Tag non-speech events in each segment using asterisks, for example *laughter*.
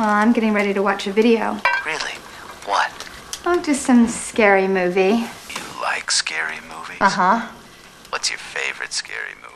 Well, I'm getting ready to watch a video. Really? What? Oh, just some scary movie. You like scary movies? Uh huh. What's your favorite scary movie?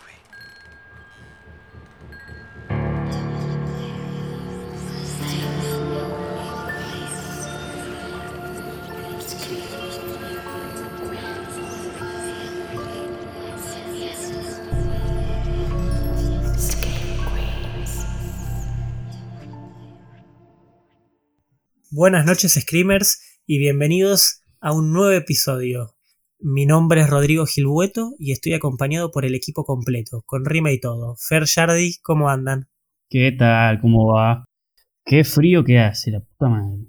Buenas noches, Screamers, y bienvenidos a un nuevo episodio. Mi nombre es Rodrigo Gilbueto y estoy acompañado por el equipo completo, con rima y todo. Fer Yardi, ¿cómo andan? ¿Qué tal? ¿Cómo va? Qué frío que hace, la puta madre.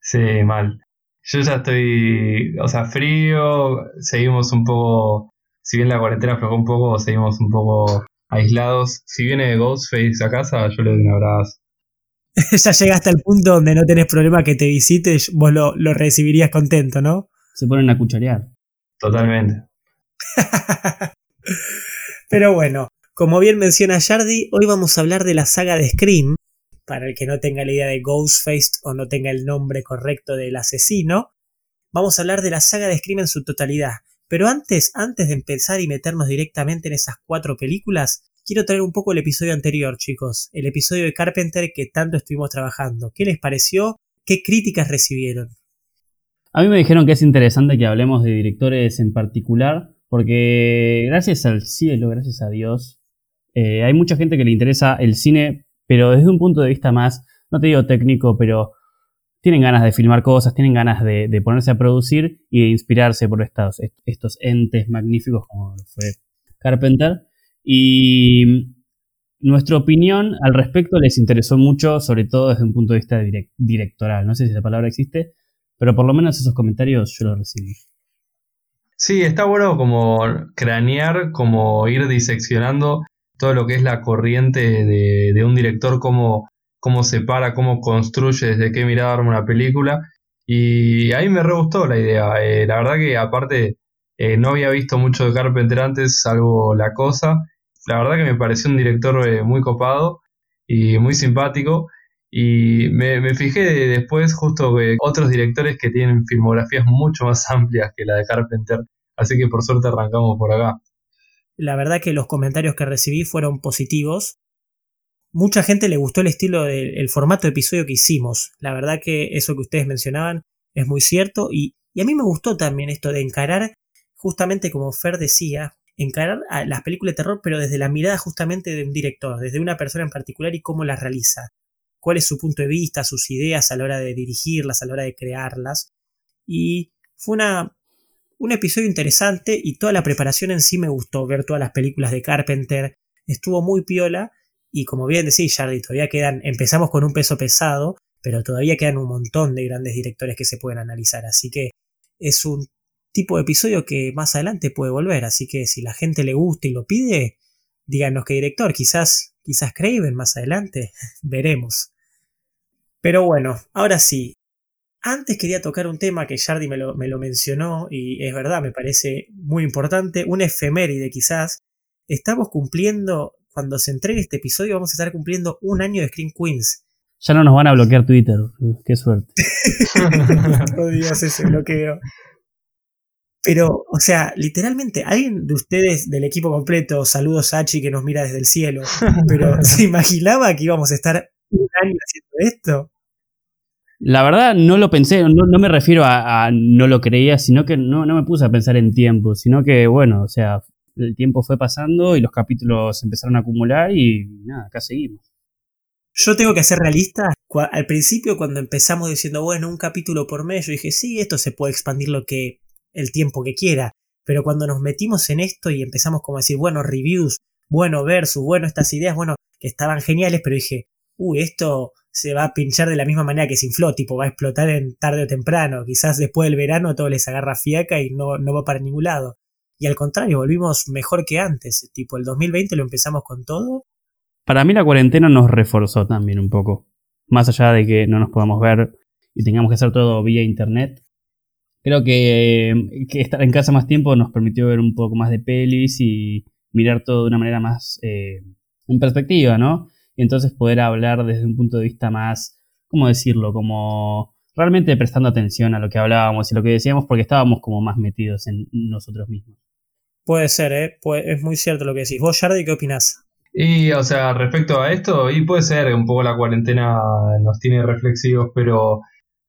Sí, mal. Yo ya estoy, o sea, frío, seguimos un poco, si bien la cuarentena aflojó un poco, seguimos un poco aislados. Si viene Ghostface a casa, yo le doy un abrazo. *laughs* ya llegaste al punto donde no tenés problema que te visite, vos lo, lo recibirías contento, ¿no? Se ponen a cucharear. Totalmente. *laughs* Pero bueno, como bien menciona Yardi, hoy vamos a hablar de la saga de Scream. Para el que no tenga la idea de Ghostface o no tenga el nombre correcto del asesino, vamos a hablar de la saga de Scream en su totalidad. Pero antes, antes de empezar y meternos directamente en esas cuatro películas, quiero traer un poco el episodio anterior, chicos. El episodio de Carpenter que tanto estuvimos trabajando. ¿Qué les pareció? ¿Qué críticas recibieron? A mí me dijeron que es interesante que hablemos de directores en particular, porque gracias al cielo, gracias a Dios, eh, hay mucha gente que le interesa el cine, pero desde un punto de vista más, no te digo técnico, pero tienen ganas de filmar cosas, tienen ganas de, ponerse a producir y de inspirarse por estos, estos entes magníficos como fue Carpenter. Y nuestra opinión al respecto les interesó mucho, sobre todo desde un punto de vista direct directoral. No sé si esa palabra existe, pero por lo menos esos comentarios yo los recibí. Sí, está bueno como cranear, como ir diseccionando todo lo que es la corriente de, de un director, cómo, cómo separa, cómo construye, desde qué mirada arma una película. Y ahí me re gustó la idea. Eh, la verdad que aparte eh, no había visto mucho de Carpenter antes, salvo La Cosa. La verdad que me pareció un director eh, muy copado y muy simpático. Y me, fijé después justo que otros directores que tienen filmografías mucho más amplias que la de Carpenter. Así que por suerte arrancamos por acá. La verdad que los comentarios que recibí fueron positivos. Mucha gente le gustó el estilo del formato de episodio que hicimos. La verdad que eso que ustedes mencionaban es muy cierto. Y, y a mí me gustó también esto de encarar, justamente como Fer decía, encarar las películas de terror, pero desde la mirada justamente de un director, desde una persona en particular y cómo las realiza. Cuál es su punto de vista, sus ideas a la hora de dirigirlas, a la hora de crearlas. Y fue una, un episodio interesante y toda la preparación en sí me gustó. Ver todas las películas de Carpenter estuvo muy piola. Y como bien decís, Jardy, todavía quedan. Empezamos con un peso pesado, pero todavía quedan un montón de grandes directores que se pueden analizar. Así que es un tipo de episodio que más adelante puede volver. Así que si la gente le gusta y lo pide, díganos qué director. Quizás, quizás Craven más adelante. *laughs* Veremos. Pero bueno, ahora sí. Antes quería tocar un tema que Jardy me lo, me lo mencionó y es verdad, me parece muy importante. Un efeméride quizás. Estamos cumpliendo, cuando se entregue este episodio, vamos a estar cumpliendo un año de Screen Queens. Ya no nos van a bloquear Twitter. Qué suerte. oh Dios, ese bloqueo. Pero, o sea, literalmente, alguien de ustedes del equipo completo, saludos a Hachi que nos mira desde el cielo, *laughs* pero ¿se imaginaba que íbamos a estar un año haciendo esto? La verdad no lo pensé, no, no me refiero a, a, no lo creía, sino que no, no me puse a pensar en tiempo, sino que bueno, o sea, el tiempo fue pasando y los capítulos empezaron a acumular y nada, acá seguimos. Yo tengo que ser realista. Al principio, cuando empezamos diciendo, bueno, un capítulo por mes, yo dije, sí, esto se puede expandir lo que el tiempo que quiera. Pero cuando nos metimos en esto y empezamos como a decir, bueno, reviews, bueno, versus, bueno, estas ideas, bueno, que estaban geniales, pero dije, uy, esto se va a pinchar de la misma manera que se infló, tipo, va a explotar en tarde o temprano. Quizás después del verano todo les agarra fiaca y no, no va para ningún lado. Y al contrario, volvimos mejor que antes. Tipo, el 2020 lo empezamos con todo. Para mí la cuarentena nos reforzó también un poco. Más allá de que no nos podamos ver y tengamos que hacer todo vía internet. Creo que, que estar en casa más tiempo nos permitió ver un poco más de pelis y mirar todo de una manera más eh, en perspectiva, ¿no? Y entonces poder hablar desde un punto de vista más ¿cómo decirlo? Como realmente prestando atención a lo que hablábamos y lo que decíamos porque estábamos como más metidos en nosotros mismos. Puede ser, ¿eh? es muy cierto lo que decís. ¿Vos, Jardy, qué opinás? Y, o sea, respecto a esto, y puede ser un poco la cuarentena nos tiene reflexivos, pero,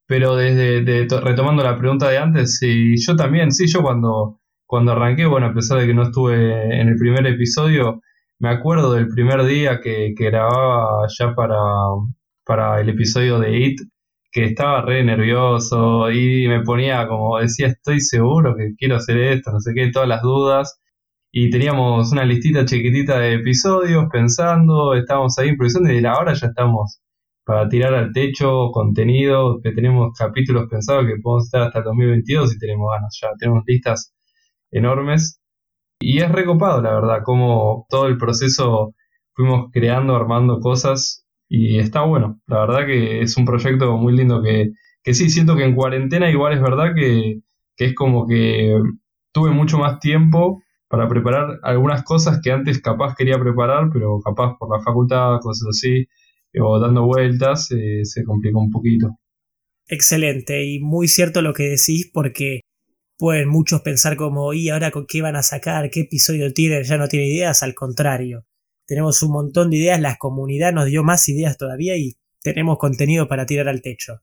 pero desde retomando la pregunta de antes, sí, yo también, sí, yo cuando, cuando arranqué, bueno, a pesar de que no estuve en el primer episodio, me acuerdo del primer día que, que grababa ya para, para el episodio de It, que estaba re nervioso y me ponía como decía, estoy seguro que quiero hacer esto, no sé qué, todas las dudas. Y teníamos una listita chiquitita de episodios pensando, estábamos ahí improvisando y de la hora ya estamos para tirar al techo contenido, que tenemos capítulos pensados que podemos estar hasta el 2022 y tenemos ganas, ya tenemos listas enormes. Y es recopado, la verdad, como todo el proceso fuimos creando, armando cosas y está bueno. La verdad que es un proyecto muy lindo que, que sí, siento que en cuarentena igual es verdad que, que es como que tuve mucho más tiempo para preparar algunas cosas que antes capaz quería preparar, pero capaz por la facultad, cosas así, o dando vueltas, eh, se complicó un poquito. Excelente y muy cierto lo que decís porque pueden muchos pensar como, ¿y ahora con qué van a sacar? ¿Qué episodio tienen? Ya no tiene ideas, al contrario. Tenemos un montón de ideas, la comunidad nos dio más ideas todavía y tenemos contenido para tirar al techo.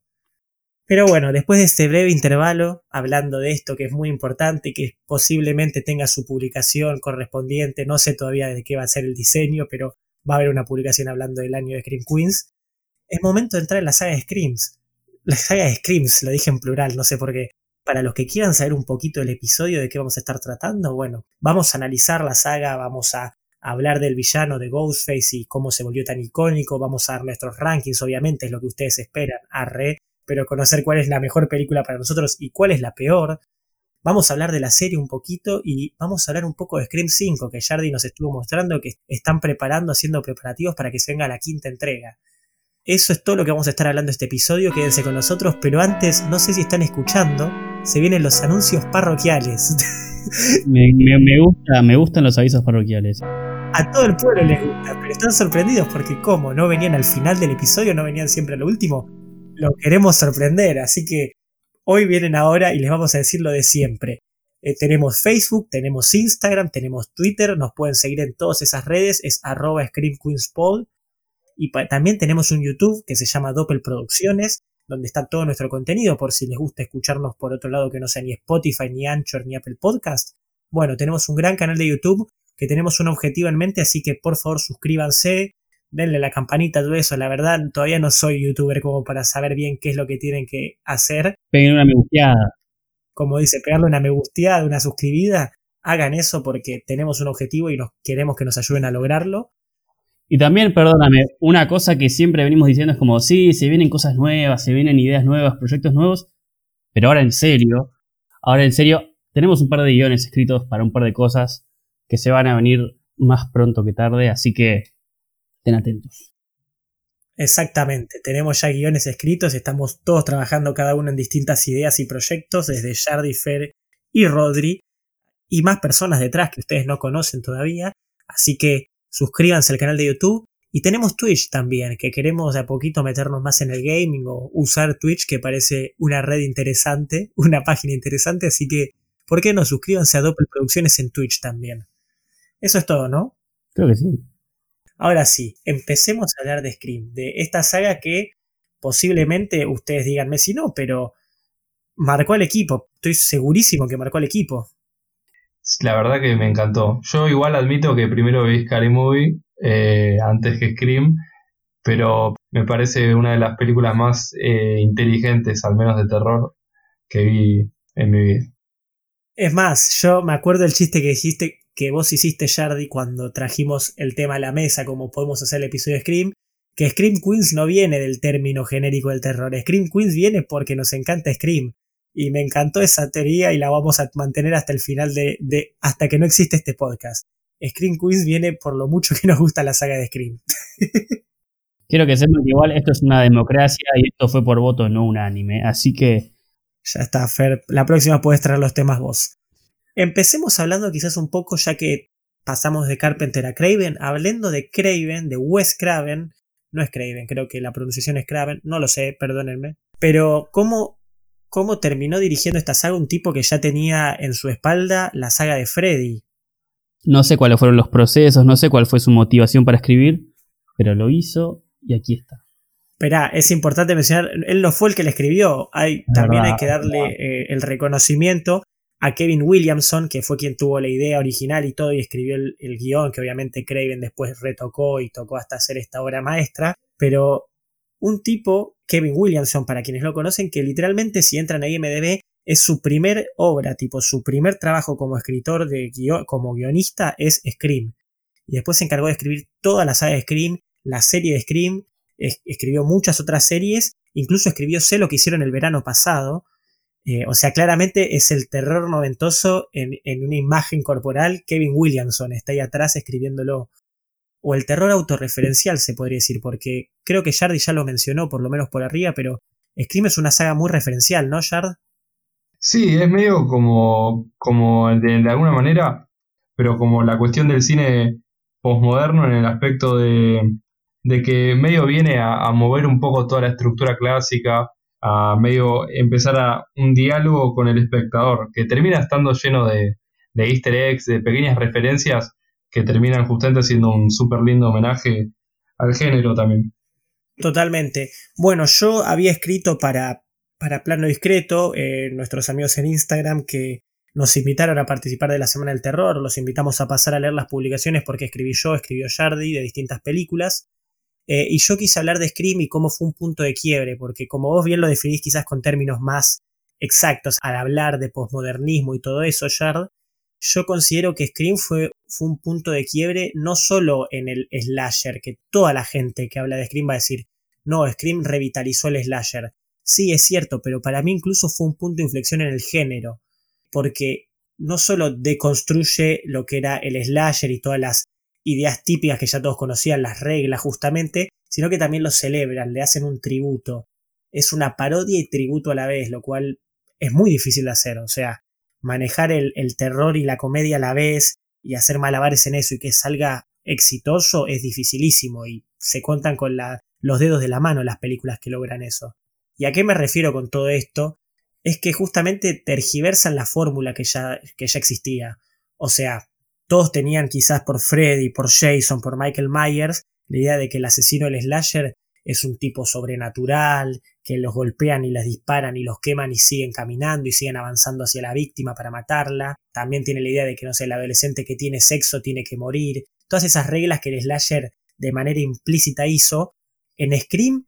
Pero bueno, después de este breve intervalo, hablando de esto que es muy importante y que posiblemente tenga su publicación correspondiente, no sé todavía de qué va a ser el diseño, pero va a haber una publicación hablando del año de Scream Queens, es momento de entrar en la saga de Screams. La saga de Screams, lo dije en plural, no sé por qué. Para los que quieran saber un poquito del episodio de qué vamos a estar tratando, bueno, vamos a analizar la saga, vamos a hablar del villano de Ghostface y cómo se volvió tan icónico, vamos a dar nuestros rankings, obviamente es lo que ustedes esperan, arre, pero conocer cuál es la mejor película para nosotros y cuál es la peor. Vamos a hablar de la serie un poquito y vamos a hablar un poco de Scream 5, que Jardy nos estuvo mostrando que están preparando, haciendo preparativos para que se venga la quinta entrega. Eso es todo lo que vamos a estar hablando este episodio, quédense con nosotros, pero antes, no sé si están escuchando, se vienen los anuncios parroquiales. *laughs* Me, gusta, me gustan los avisos parroquiales. A todo el pueblo les gusta, pero están sorprendidos porque como no venían al final del episodio, no venían siempre a lo último, lo queremos sorprender, así que hoy vienen ahora y les vamos a decir lo de siempre. Eh, tenemos Facebook, tenemos Instagram, tenemos Twitter, nos pueden seguir en todas esas redes, es arroba Y también tenemos un YouTube que se llama Doppel Producciones, donde está todo nuestro contenido, por si les gusta escucharnos por otro lado que no sea ni Spotify, ni Anchor, ni Apple Podcast. Bueno, tenemos un gran canal de YouTube que tenemos un objetivo en mente, así que por favor suscríbanse, denle la campanita, todo eso. La verdad, todavía no soy youtuber como para saber bien qué es lo que tienen que hacer. Peguen una me gusteada. Como dice, pegarle una me gusteada, una suscribida. Hagan eso porque tenemos un objetivo y nos queremos que nos ayuden a lograrlo. Y también, perdóname, una cosa que siempre venimos diciendo es como, sí, se vienen cosas nuevas, se vienen ideas nuevas, proyectos nuevos, pero ahora en serio, ahora en serio, tenemos un par de guiones escritos para un par de cosas que se van a venir más pronto que tarde, así que estén atentos. Exactamente, tenemos ya guiones escritos, estamos todos trabajando cada uno en distintas ideas y proyectos, desde Jardi, Fer y Rodri, y más personas detrás que ustedes no conocen todavía, así que suscríbanse al canal de YouTube y tenemos Twitch también, que queremos de a poquito meternos más en el gaming o usar Twitch, que parece una red interesante, *laughs* una página interesante, así que, ¿por qué no suscríbanse a Doppel Producciones en Twitch también? Eso es todo, ¿no? Creo que sí. Ahora sí, empecemos a hablar de Scream, de esta saga que posiblemente ustedes díganme si no, pero marcó al equipo. Estoy segurísimo que marcó al equipo. La verdad que me encantó. Yo igual admito que primero vi Scary Movie eh, antes que Scream, pero me parece una de las películas más eh, inteligentes, al menos de terror, que vi en mi vida. Es más, yo me acuerdo del chiste que dijiste que vos hiciste, Jardy, cuando trajimos el tema a la mesa, como podemos hacer el episodio de Scream, que Scream Queens no viene del término genérico del terror. Scream Queens viene porque nos encanta Scream y me encantó esa teoría y la vamos a mantener hasta el final de, hasta que no existe este podcast. Scream Quiz viene por lo mucho que nos gusta la saga de Scream. *laughs* Quiero que sepan que igual esto es una democracia y esto fue por voto no unánime, así que... Ya está, Fer. La próxima puedes traer los temas vos. Empecemos hablando quizás un poco, ya que pasamos de Carpenter a Craven, hablando de Craven, de Wes Craven, no es Craven, creo que la pronunciación es Craven, no lo sé, perdónenme. Pero, ¿cómo, ¿cómo terminó dirigiendo esta saga un tipo que ya tenía en su espalda la saga de Freddy? No sé cuáles fueron los procesos, no sé cuál fue su motivación para escribir, pero lo hizo y aquí está. Esperá, es importante mencionar, él no fue el que le escribió, hay, también hay que darle eh, el reconocimiento a Kevin Williamson, que fue quien tuvo la idea original y todo y escribió el, el guion, que obviamente Craven después retocó y tocó hasta hacer esta obra maestra, pero un tipo, Kevin Williamson, para quienes lo conocen, que literalmente si entran a IMDB es su primer obra, tipo su primer trabajo como escritor de guion, como guionista es Scream. Y después se encargó de escribir toda la saga de Scream, la serie de Scream, es, escribió muchas otras series, incluso escribió Sé lo que hicieron el verano pasado. Eh, o sea, claramente es el terror noventoso en, en, una imagen corporal. Kevin Williamson está ahí atrás escribiéndolo. O el terror autorreferencial, se podría decir, porque creo que Jardy ya lo mencionó, por lo menos por arriba, pero Scream es una saga muy referencial, ¿no, Jard? Sí, es medio como, como de, alguna manera, pero como la cuestión del cine posmoderno en el aspecto de, de que medio viene a, mover un poco toda la estructura clásica, a medio empezar a un diálogo con el espectador, que termina estando lleno de, de easter eggs, de pequeñas referencias que terminan justamente siendo un súper lindo homenaje al género también. Totalmente. Bueno, yo había escrito para, para Plano Discreto, eh, nuestros amigos en Instagram que nos invitaron a participar de la Semana del Terror, los invitamos a pasar a leer las publicaciones porque escribí yo, escribió Jardy de distintas películas. Eh, y yo quise hablar de Scream y cómo fue un punto de quiebre, porque como vos bien lo definís quizás con términos más exactos al hablar de posmodernismo y todo eso, Yard, yo considero que Scream fue, fue un punto de quiebre no solo en el slasher, que toda la gente que habla de Scream va a decir, no, Scream revitalizó el slasher. Sí, es cierto, pero para mí incluso fue un punto de inflexión en el género, porque no solo deconstruye lo que era el slasher y todas las ideas típicas que ya todos conocían, las reglas justamente, sino que también lo celebran, le hacen un tributo. Es una parodia y tributo a la vez, lo cual es muy difícil de hacer, o sea, manejar el, terror y la comedia a la vez y hacer malabares en eso y que salga exitoso es dificilísimo y se cuentan con los dedos de la mano las películas que logran eso. ¿Y a qué me refiero con todo esto? Es que justamente tergiversan la fórmula que ya, que ya existía. O sea, todos tenían quizás por Freddy, por Jason, por Michael Myers, la idea de que el asesino del slasher es un tipo sobrenatural, que los golpean y les disparan y los queman y siguen caminando y siguen avanzando hacia la víctima para matarla. También tiene la idea de que, no sé, el adolescente que tiene sexo tiene que morir. Todas esas reglas que el slasher de manera implícita hizo, en Scream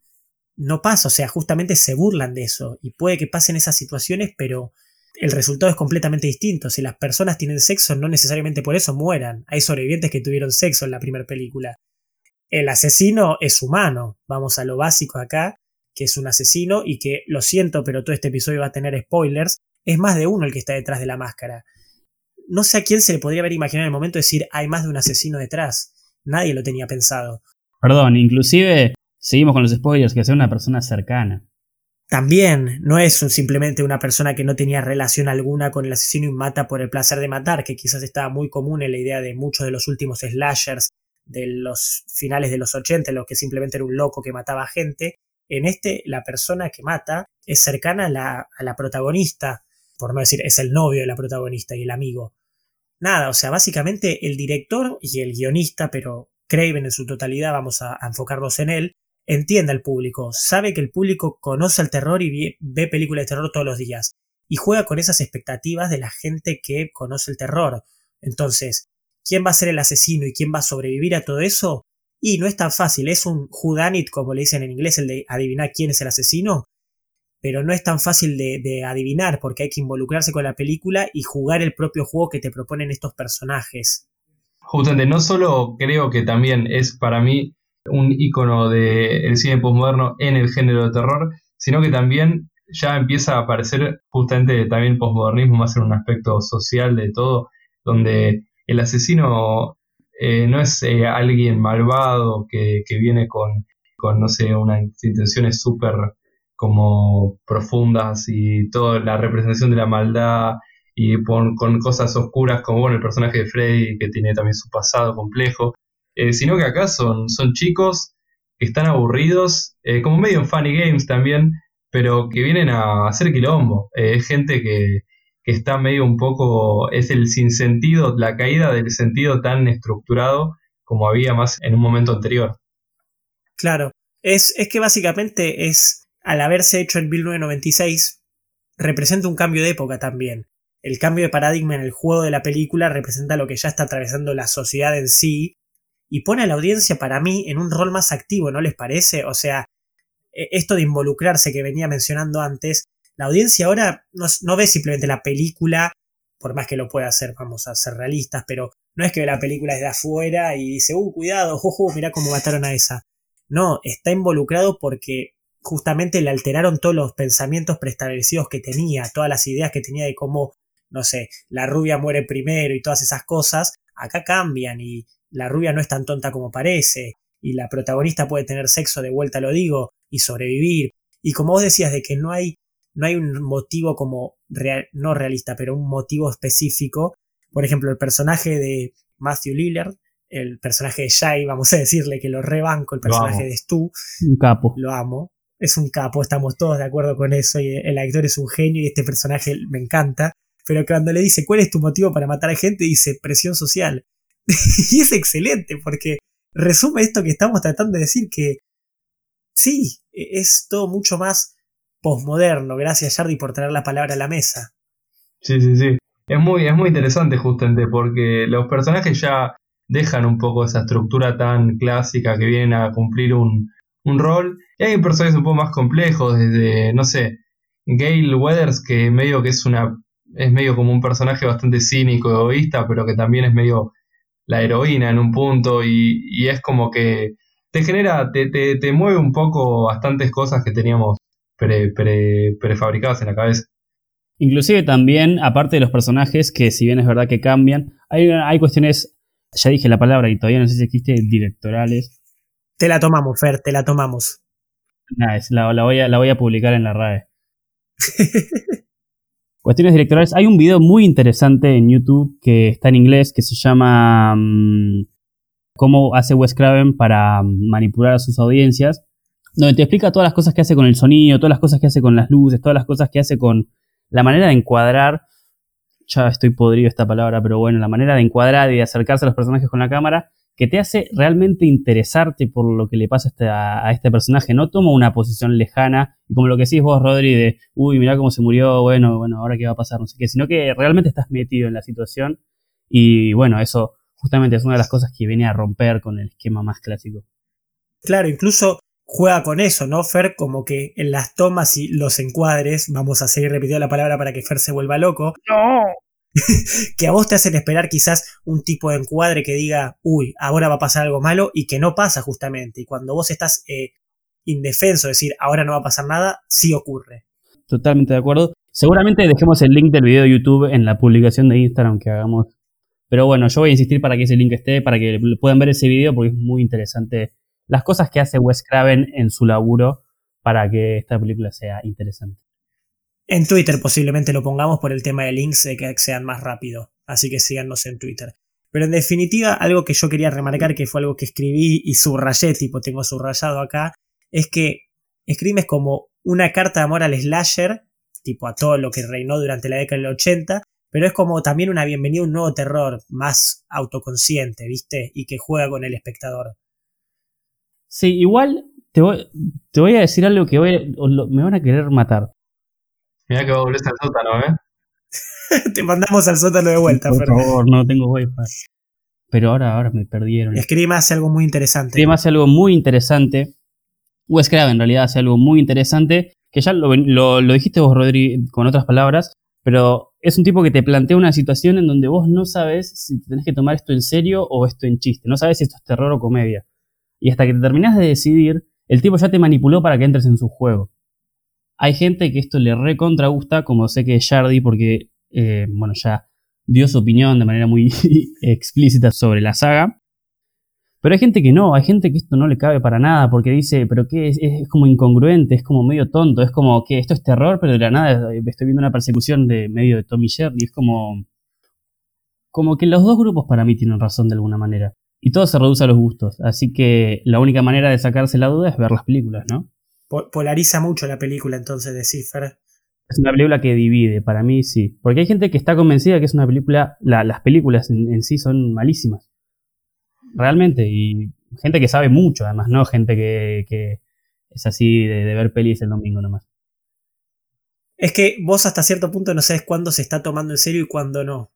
no pasa, o sea, justamente se burlan de eso. Y puede que pasen esas situaciones, pero el resultado es completamente distinto. Si las personas tienen sexo, no necesariamente por eso mueran. Hay sobrevivientes que tuvieron sexo en la primera película. El asesino es humano. Vamos a lo básico acá, que es un asesino y que, lo siento, pero todo este episodio va a tener spoilers. Es más de uno el que está detrás de la máscara. No sé a quién se le podría haber imaginado en el momento de decir hay más de un asesino detrás. Nadie lo tenía pensado. Perdón, inclusive seguimos con los spoilers, que sea una persona cercana. También no es un, simplemente una persona que no tenía relación alguna con el asesino y mata por el placer de matar, que quizás estaba muy común en la idea de muchos de los últimos slashers de los finales de los 80, los que simplemente era un loco que mataba gente. En este, la persona que mata es cercana a la, protagonista, por no decir es el novio de la protagonista y el amigo. Nada, o sea, básicamente el director y el guionista, pero Craven en su totalidad, vamos a enfocarnos en él, entiende al público, sabe que el público conoce el terror y ve películas de terror todos los días, y juega con esas expectativas de la gente que conoce el terror. Entonces, ¿quién va a ser el asesino y quién va a sobrevivir a todo eso? Y no es tan fácil, es un whodunit, como le dicen en inglés, el de adivinar quién es el asesino, pero no es tan fácil de, de, adivinar porque hay que involucrarse con la película y jugar el propio juego que te proponen estos personajes. Justamente, no solo creo que también es para mí un icono del cine postmoderno en el género de terror, sino que también ya empieza a aparecer justamente también el postmodernismo más en un aspecto social de todo, donde el asesino eh, no es eh, alguien malvado que, que viene con, con, no sé, unas intenciones súper como profundas y toda la representación de la maldad y con, cosas oscuras como bueno, el personaje de Freddy que tiene también su pasado complejo, eh, sino que acá son, son chicos que están aburridos, eh, como medio en funny games también, pero que vienen a hacer quilombo. Eh, es gente que, que está medio un poco, es el sinsentido, la caída del sentido tan estructurado como había más en un momento anterior. Claro, es, es que básicamente es, al haberse hecho en 1996, representa un cambio de época también. El cambio de paradigma en el juego de la película representa lo que ya está atravesando la sociedad en sí y pone a la audiencia para mí en un rol más activo, ¿no les parece? O sea, e, esto de involucrarse que venía mencionando antes, la audiencia ahora no, no, ve simplemente la película, por más que lo pueda hacer, vamos a ser realistas, pero no es que ve la película desde afuera y dice, uh, cuidado, jojo, mira cómo mataron a esa. No, está involucrado porque justamente le alteraron todos los pensamientos preestablecidos que tenía, todas las ideas que tenía de cómo, no sé, la rubia muere primero y todas esas cosas, acá cambian y la rubia no es tan tonta como parece, y la protagonista puede tener sexo, de vuelta lo digo, y sobrevivir. Y como vos decías de que no hay, no hay un motivo como real, no realista, pero un motivo específico. Por ejemplo, el personaje de Matthew Lillard, el personaje de Shai, vamos a decirle que lo rebanco, el personaje de Stu. Un capo. Lo amo. Es un capo, estamos todos de acuerdo con eso. Y el actor es un genio y este personaje me encanta. Pero cuando le dice, ¿cuál es tu motivo para matar a gente? Dice, presión social. *laughs* y es excelente porque resume esto que estamos tratando de decir que sí, e-, es todo mucho más posmoderno. Gracias Jardy por traer la palabra a la mesa. Sí, sí, sí. Es muy, es muy interesante justamente porque los personajes ya dejan un poco esa estructura tan clásica que vienen a cumplir un, un rol. Y hay personajes un poco más complejos, desde, no sé, Gail Weathers, que medio que es una. es medio como un personaje bastante cínico, egoísta, pero que también es medio la heroína en un punto. Y, y es como que te genera, te, te, te, mueve un poco bastantes cosas que teníamos pre, pre, prefabricadas en la cabeza. Inclusive también, aparte de los personajes, que si bien es verdad que cambian, hay, hay cuestiones, ya dije la palabra y todavía no sé si existe, directorales. Te la tomamos, Fer, te la tomamos. Nice, la, la, voy, a, la voy a publicar en la RAE. *laughs* cuestiones directorales. Hay un video muy interesante en YouTube que está en inglés que se llama um, Cómo hace Wes Craven para manipular a sus audiencias. Donde te explica todas las cosas que hace con el sonido, todas las cosas que hace con las luces, todas las cosas que hace con la manera de encuadrar, ya estoy podrido esta palabra, pero bueno, la manera de encuadrar y de acercarse a los personajes con la cámara, que te hace realmente interesarte por lo que le pasa a este, a este personaje. No toma una posición lejana y como lo que decís vos, Rodri, de, uy, mira cómo se murió, bueno, bueno, ahora qué va a pasar, no sé qué, sino que realmente estás metido en la situación y bueno, eso justamente es una de las cosas que viene a romper con el esquema más clásico. Claro, incluso juega con eso, ¿no, Fer? Como que en las tomas y los encuadres, vamos a seguir repitiendo la palabra para que Fer se vuelva loco. ¡No! *laughs* que a vos te hacen esperar quizás un tipo de encuadre que diga, uy, ahora va a pasar algo malo y que no pasa justamente. Y cuando vos estás eh, indefenso, decir, ahora no va a pasar nada, sí ocurre. Totalmente de acuerdo. Seguramente dejemos el link del video de YouTube en la publicación de Instagram que hagamos. Pero bueno, yo voy a insistir para que ese link esté, para que puedan ver ese video porque es muy interesante las cosas que hace Wes Craven en su laburo para que esta película sea interesante. En Twitter posiblemente lo pongamos por el tema de links de que sean más rápido, así que síganos en Twitter. Pero en definitiva, algo que yo quería remarcar, que fue algo que escribí y subrayé, tipo tengo subrayado acá, es que Scream es como una carta de amor al slasher, tipo a todo lo que reinó durante la década del 80, pero es como también una bienvenida a un nuevo terror, más autoconsciente, ¿viste? Y que juega con el espectador. Sí, igual te voy, te voy a decir algo que me van a querer matar. Mira que volvés al sótano, ¿eh? *laughs* te mandamos al sótano de vuelta, Por favor, no tengo wifi. Pero ahora, ahora me perdieron. Scream hace algo muy interesante. Scream hace algo muy interesante. Wes Craven en realidad hace algo muy interesante. Que ya lo, lo, lo dijiste vos, Rodri, con otras palabras. Pero es un tipo que te plantea una situación en donde vos no sabes si tenés que tomar esto en serio o esto en chiste. No sabes si esto es terror o comedia. Y hasta que te terminás de decidir, el tipo ya te manipuló para que entres en su juego. Hay gente que esto le recontra gusta, como sé que es Jardy, porque, eh, bueno, ya dio su opinión de manera muy *laughs* explícita sobre la saga. Pero hay gente que no, hay gente que esto no le cabe para nada, porque dice, pero qué es, como incongruente, es como medio tonto, es como que esto es terror, pero de la nada estoy viendo una persecución de medio de Tommy Jerry, es como... Como que los dos grupos para mí tienen razón de alguna manera. y todo se reduce a los gustos. Así que la única manera de sacarse la duda es ver las películas, ¿no? Po- polariza mucho la película entonces de Cipher. Es una película que divide, para mí sí. Porque hay gente que está convencida que es una película, la- las películas en, en sí son malísimas. Realmente. Y gente que sabe mucho, además, no gente que, que es así de, de ver pelis el domingo nomás. Es que vos hasta cierto punto no sabes cuándo se está tomando en serio y cuándo no.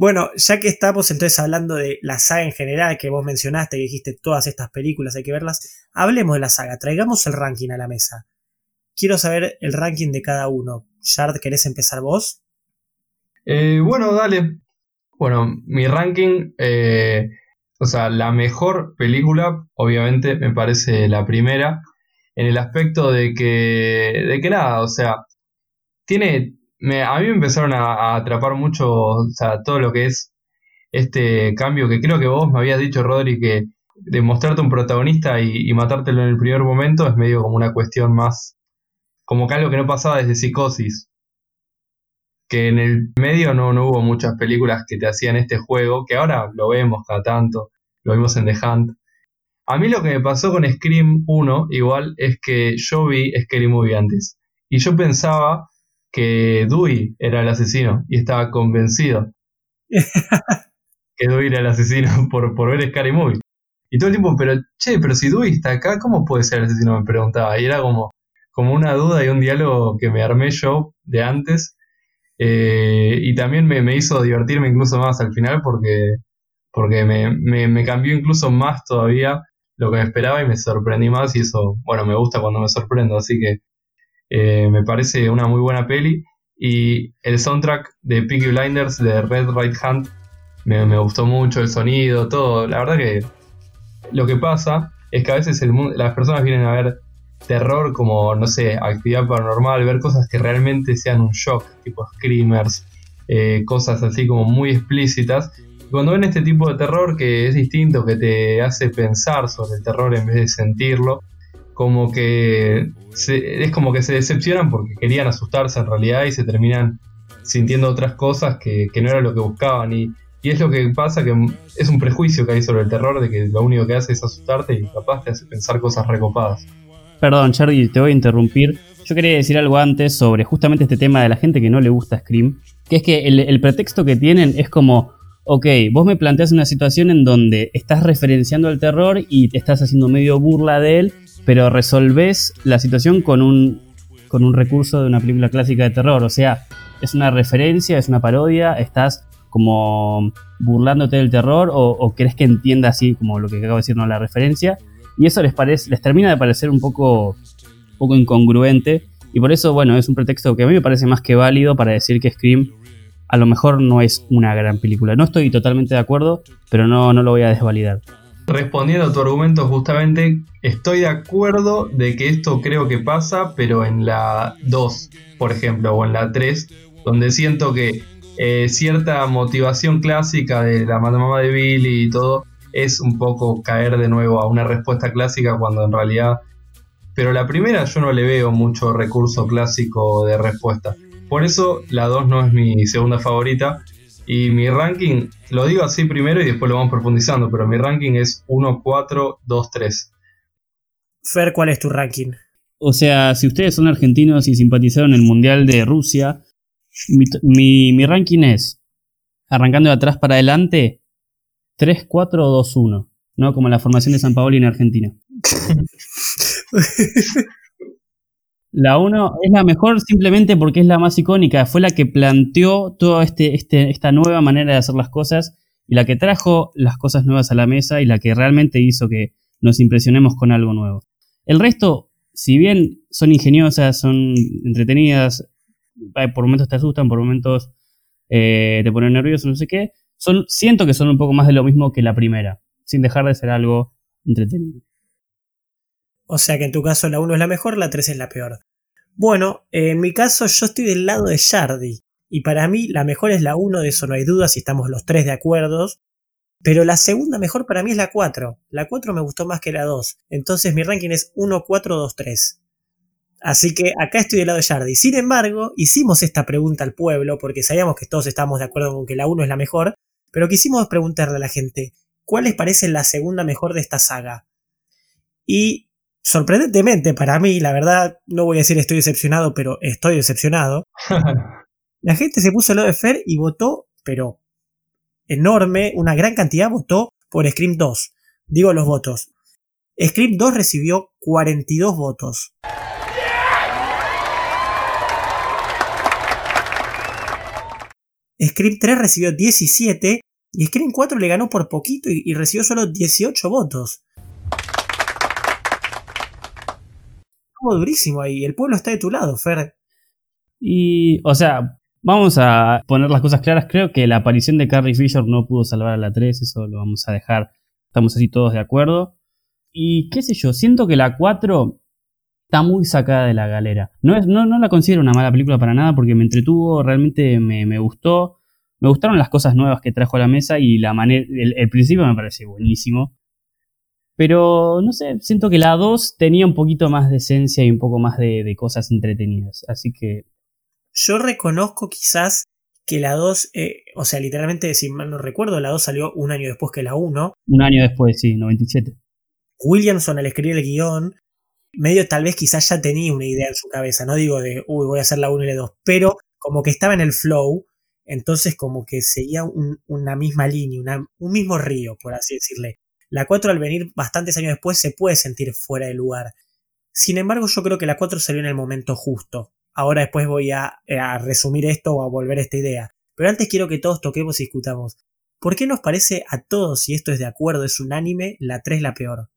Bueno, ya que estamos entonces hablando de la saga en general que vos mencionaste y dijiste todas estas películas hay que verlas, hablemos de la saga, traigamos el ranking a la mesa. Quiero saber el ranking de cada uno. Shard, ¿querés empezar vos? Eh, bueno, dale. Bueno, mi ranking, eh, o sea, la mejor película, obviamente, me parece la primera, en el aspecto de que, de que nada, o sea, tiene, me, a mí me empezaron a, atrapar mucho, o sea, todo lo que es este cambio que creo que vos me habías dicho, Rodri, que de mostrarte un protagonista y, y matártelo en el primer momento es medio como una cuestión más, como que algo que no pasaba desde Psicosis que en el medio no, no hubo muchas películas que te hacían este juego, que ahora lo vemos cada tanto, lo vimos en The Hunt. A mí lo que me pasó con Scream 1 igual es que yo vi Scary Movie antes y yo pensaba que Dewey era el asesino y estaba convencido *laughs* que Dewey era el asesino *laughs* por, por ver Scary Movie. Y todo el tiempo, pero che, pero si Dewey está acá, ¿cómo puede ser el asesino? Me preguntaba. Y era como, como una duda y un diálogo que me armé yo de antes eh, y también me, me, hizo divertirme incluso más al final porque, porque me, me, me, cambió incluso más todavía lo que me esperaba y me sorprendí más y eso, bueno, me gusta cuando me sorprendo, así que eh, me parece una muy buena peli y el soundtrack de Peaky Blinders de Red Right Hand me, gustó mucho, el sonido, todo, la verdad que lo que pasa es que a veces el mundo, las personas vienen a ver terror como, no sé, actividad paranormal, ver cosas que realmente sean un shock, tipo screamers, eh, cosas así como muy explícitas. Cuando ven este tipo de terror que es distinto, que te hace pensar sobre el terror en vez de sentirlo, como que es como que se decepcionan porque querían asustarse en realidad y se terminan sintiendo otras cosas que, que no era lo que buscaban. Y, y es lo que pasa, que es un prejuicio que hay sobre el terror, de que lo único que hace es asustarte y capaz te hace pensar cosas recopadas. Perdón, Charlie, te voy a interrumpir. Yo quería decir algo antes sobre justamente este tema de la gente que no le gusta Scream. Que es que el, el, pretexto que tienen es como, ok, vos me planteas una situación en donde estás referenciando al terror y te estás haciendo medio burla de él, pero resolvés la situación con un, con un recurso de una película clásica de terror. O sea, es una referencia, es una parodia, estás como burlándote del terror o, o crees que entienda así como lo que acabo de decir, no la referencia. Y eso les, parece, les termina de parecer un poco, poco incongruente. Y por eso, bueno, es un pretexto que a mí me parece más que válido para decir que Scream a lo mejor no es una gran película. No estoy totalmente de acuerdo, pero no, no lo voy a desvalidar. Respondiendo a tu argumento, justamente estoy de acuerdo de que esto creo que pasa, pero en la 2, por ejemplo, o en la 3, donde siento que eh, cierta motivación clásica de la mamá de Billy y todo es un poco caer de nuevo a una respuesta clásica cuando en realidad... Pero la primera yo no le veo mucho recurso clásico de respuesta. Por eso la 2 no es mi segunda favorita. Y mi ranking, lo digo así primero y después lo vamos profundizando, pero mi ranking es 1, 4, 2, 3. Fer, ¿cuál es tu ranking? O sea, si ustedes son argentinos y simpatizaron el Mundial de Rusia, mi, mi, mi ranking es, arrancando de atrás para adelante, 3, 4 o 2, 1. ¿no? Como la formación de San Paoli en Argentina. *laughs* La 1 es la mejor simplemente porque es la más icónica, fue la que planteó toda este, este, esta nueva manera de hacer las cosas y la que trajo las cosas nuevas a la mesa y la que realmente hizo que nos impresionemos con algo nuevo. El resto, si bien son ingeniosas, son entretenidas, por momentos te asustan, por momentos eh, te ponen nervioso, no sé qué, son, siento que son un poco más de lo mismo que la primera, sin dejar de ser algo entretenido. O sea que en tu caso la 1 es la mejor, la 3 es la peor. Bueno, en mi caso yo estoy del lado de Shardy. Y para mí la mejor es la 1, de eso no hay duda si estamos los tres de acuerdo. Pero la segunda mejor para mí es la 4. La 4 me gustó más que la 2. Entonces mi ranking es 1, 4, 2, 3. Así que acá estoy del lado de Shardy. Sin embargo, hicimos esta pregunta al pueblo porque sabíamos que todos estábamos de acuerdo con que la 1 es la mejor. Pero quisimos preguntarle a la gente, ¿cuál les parece la segunda mejor de esta saga? Y sorprendentemente para mí, la verdad, no voy a decir estoy decepcionado, pero estoy decepcionado. *laughs* la gente se puso al lado de Fer y votó, pero enorme, una gran cantidad votó por Scream 2. Digo los votos. Scream 2 recibió 42 votos. Scream 3 recibió 17 y Scream 4 le ganó por poquito y, y recibió solo 18 votos. Durísimo ahí, el pueblo está de tu lado, Fer. Y, o sea, vamos a poner las cosas claras. Creo que la aparición de Carrie Fisher no pudo salvar a la 3, eso lo vamos a dejar. Estamos así todos de acuerdo. Y qué sé yo, siento que la 4 está muy sacada de la galera. No, es, no, no la considero una mala película para nada porque me entretuvo, realmente me, me gustó. Me gustaron las cosas nuevas que trajo a la mesa y la manera, el, el principio me parece buenísimo. Pero no sé, siento que la 2 tenía un poquito más de esencia y un poco más de, de cosas entretenidas. Así que Yo reconozco quizás que la 2, eh, o sea, literalmente, si mal no recuerdo, la 2 salió un año después que la 1. un año después, sí, 97. Williamson al escribir el guion, medio tal vez quizás ya tenía una idea en su cabeza, no digo de, uy, voy a hacer la 1 y la 2, pero como que estaba en el flow, entonces como que seguía un- una misma línea, una- un mismo río, por así decirle. La 4 al venir bastantes años después se puede sentir fuera de lugar. Sin embargo, yo creo que la 4 salió en el momento justo. Ahora después voy a, eh, a resumir esto o a volver a esta idea. Pero antes quiero que todos toquemos y discutamos. ¿Por qué nos parece a todos, si esto es de acuerdo, es unánime, la 3 la peor?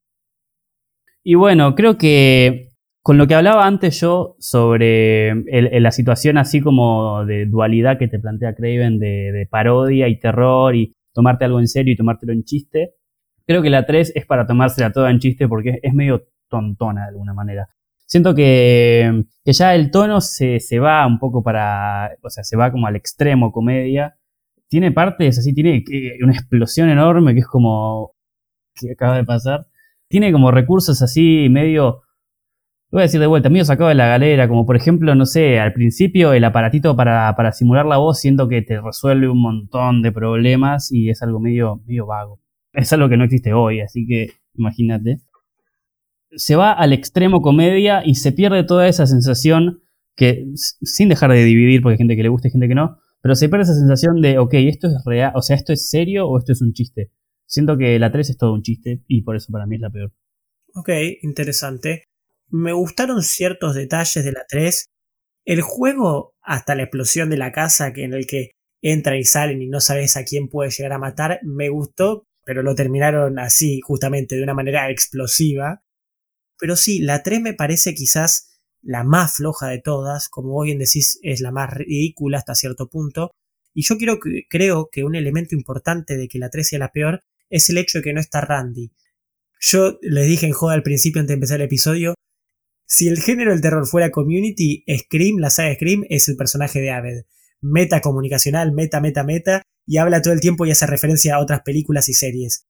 Y bueno, creo que con lo que hablaba antes yo sobre la situación así como de dualidad que te plantea Craven de, de parodia y terror y tomarte algo en serio y tomártelo en chiste, creo que la 3 es para tomársela toda en chiste porque es, medio tontona de alguna manera. Siento que, que ya el tono se, se va un poco para, o sea, se va como al extremo comedia. Tiene partes así, tiene que- una explosión enorme que es como, que acaba de pasar tiene como recursos así medio, voy a decir de vuelta, medio sacado de la galera, como por ejemplo, no sé, al principio el aparatito para, para simular la voz siento que te resuelve un montón de problemas y es algo medio, medio vago. Es algo que no existe hoy, así que imagínate. Se va al extremo comedia y se pierde toda esa sensación que, sin dejar de dividir, porque hay gente que le gusta y gente que no, pero se pierde esa sensación de, ok, esto es real, o sea, esto es serio o esto es un chiste. Siento que la 3 es todo un chiste y por eso para mí es la peor. Ok, interesante. Me gustaron ciertos detalles de la 3. El juego, hasta la explosión de la casa, que en el que entran y salen y no sabes a quién puede llegar a matar, me gustó, pero lo terminaron así, justamente, de una manera explosiva. Pero sí, la 3 me parece quizás la más floja de todas, como vos bien decís, es la más ridícula hasta cierto punto. Y yo quiero creo que un elemento importante de que la 3 sea la peor es el hecho de que no está Randy. Yo les dije en joda al principio antes de empezar el episodio, si el género del terror fuera community, Scream, la saga Scream, es el personaje de Aved. Meta comunicacional, meta, meta, meta, y habla todo el tiempo y hace referencia a otras películas y series.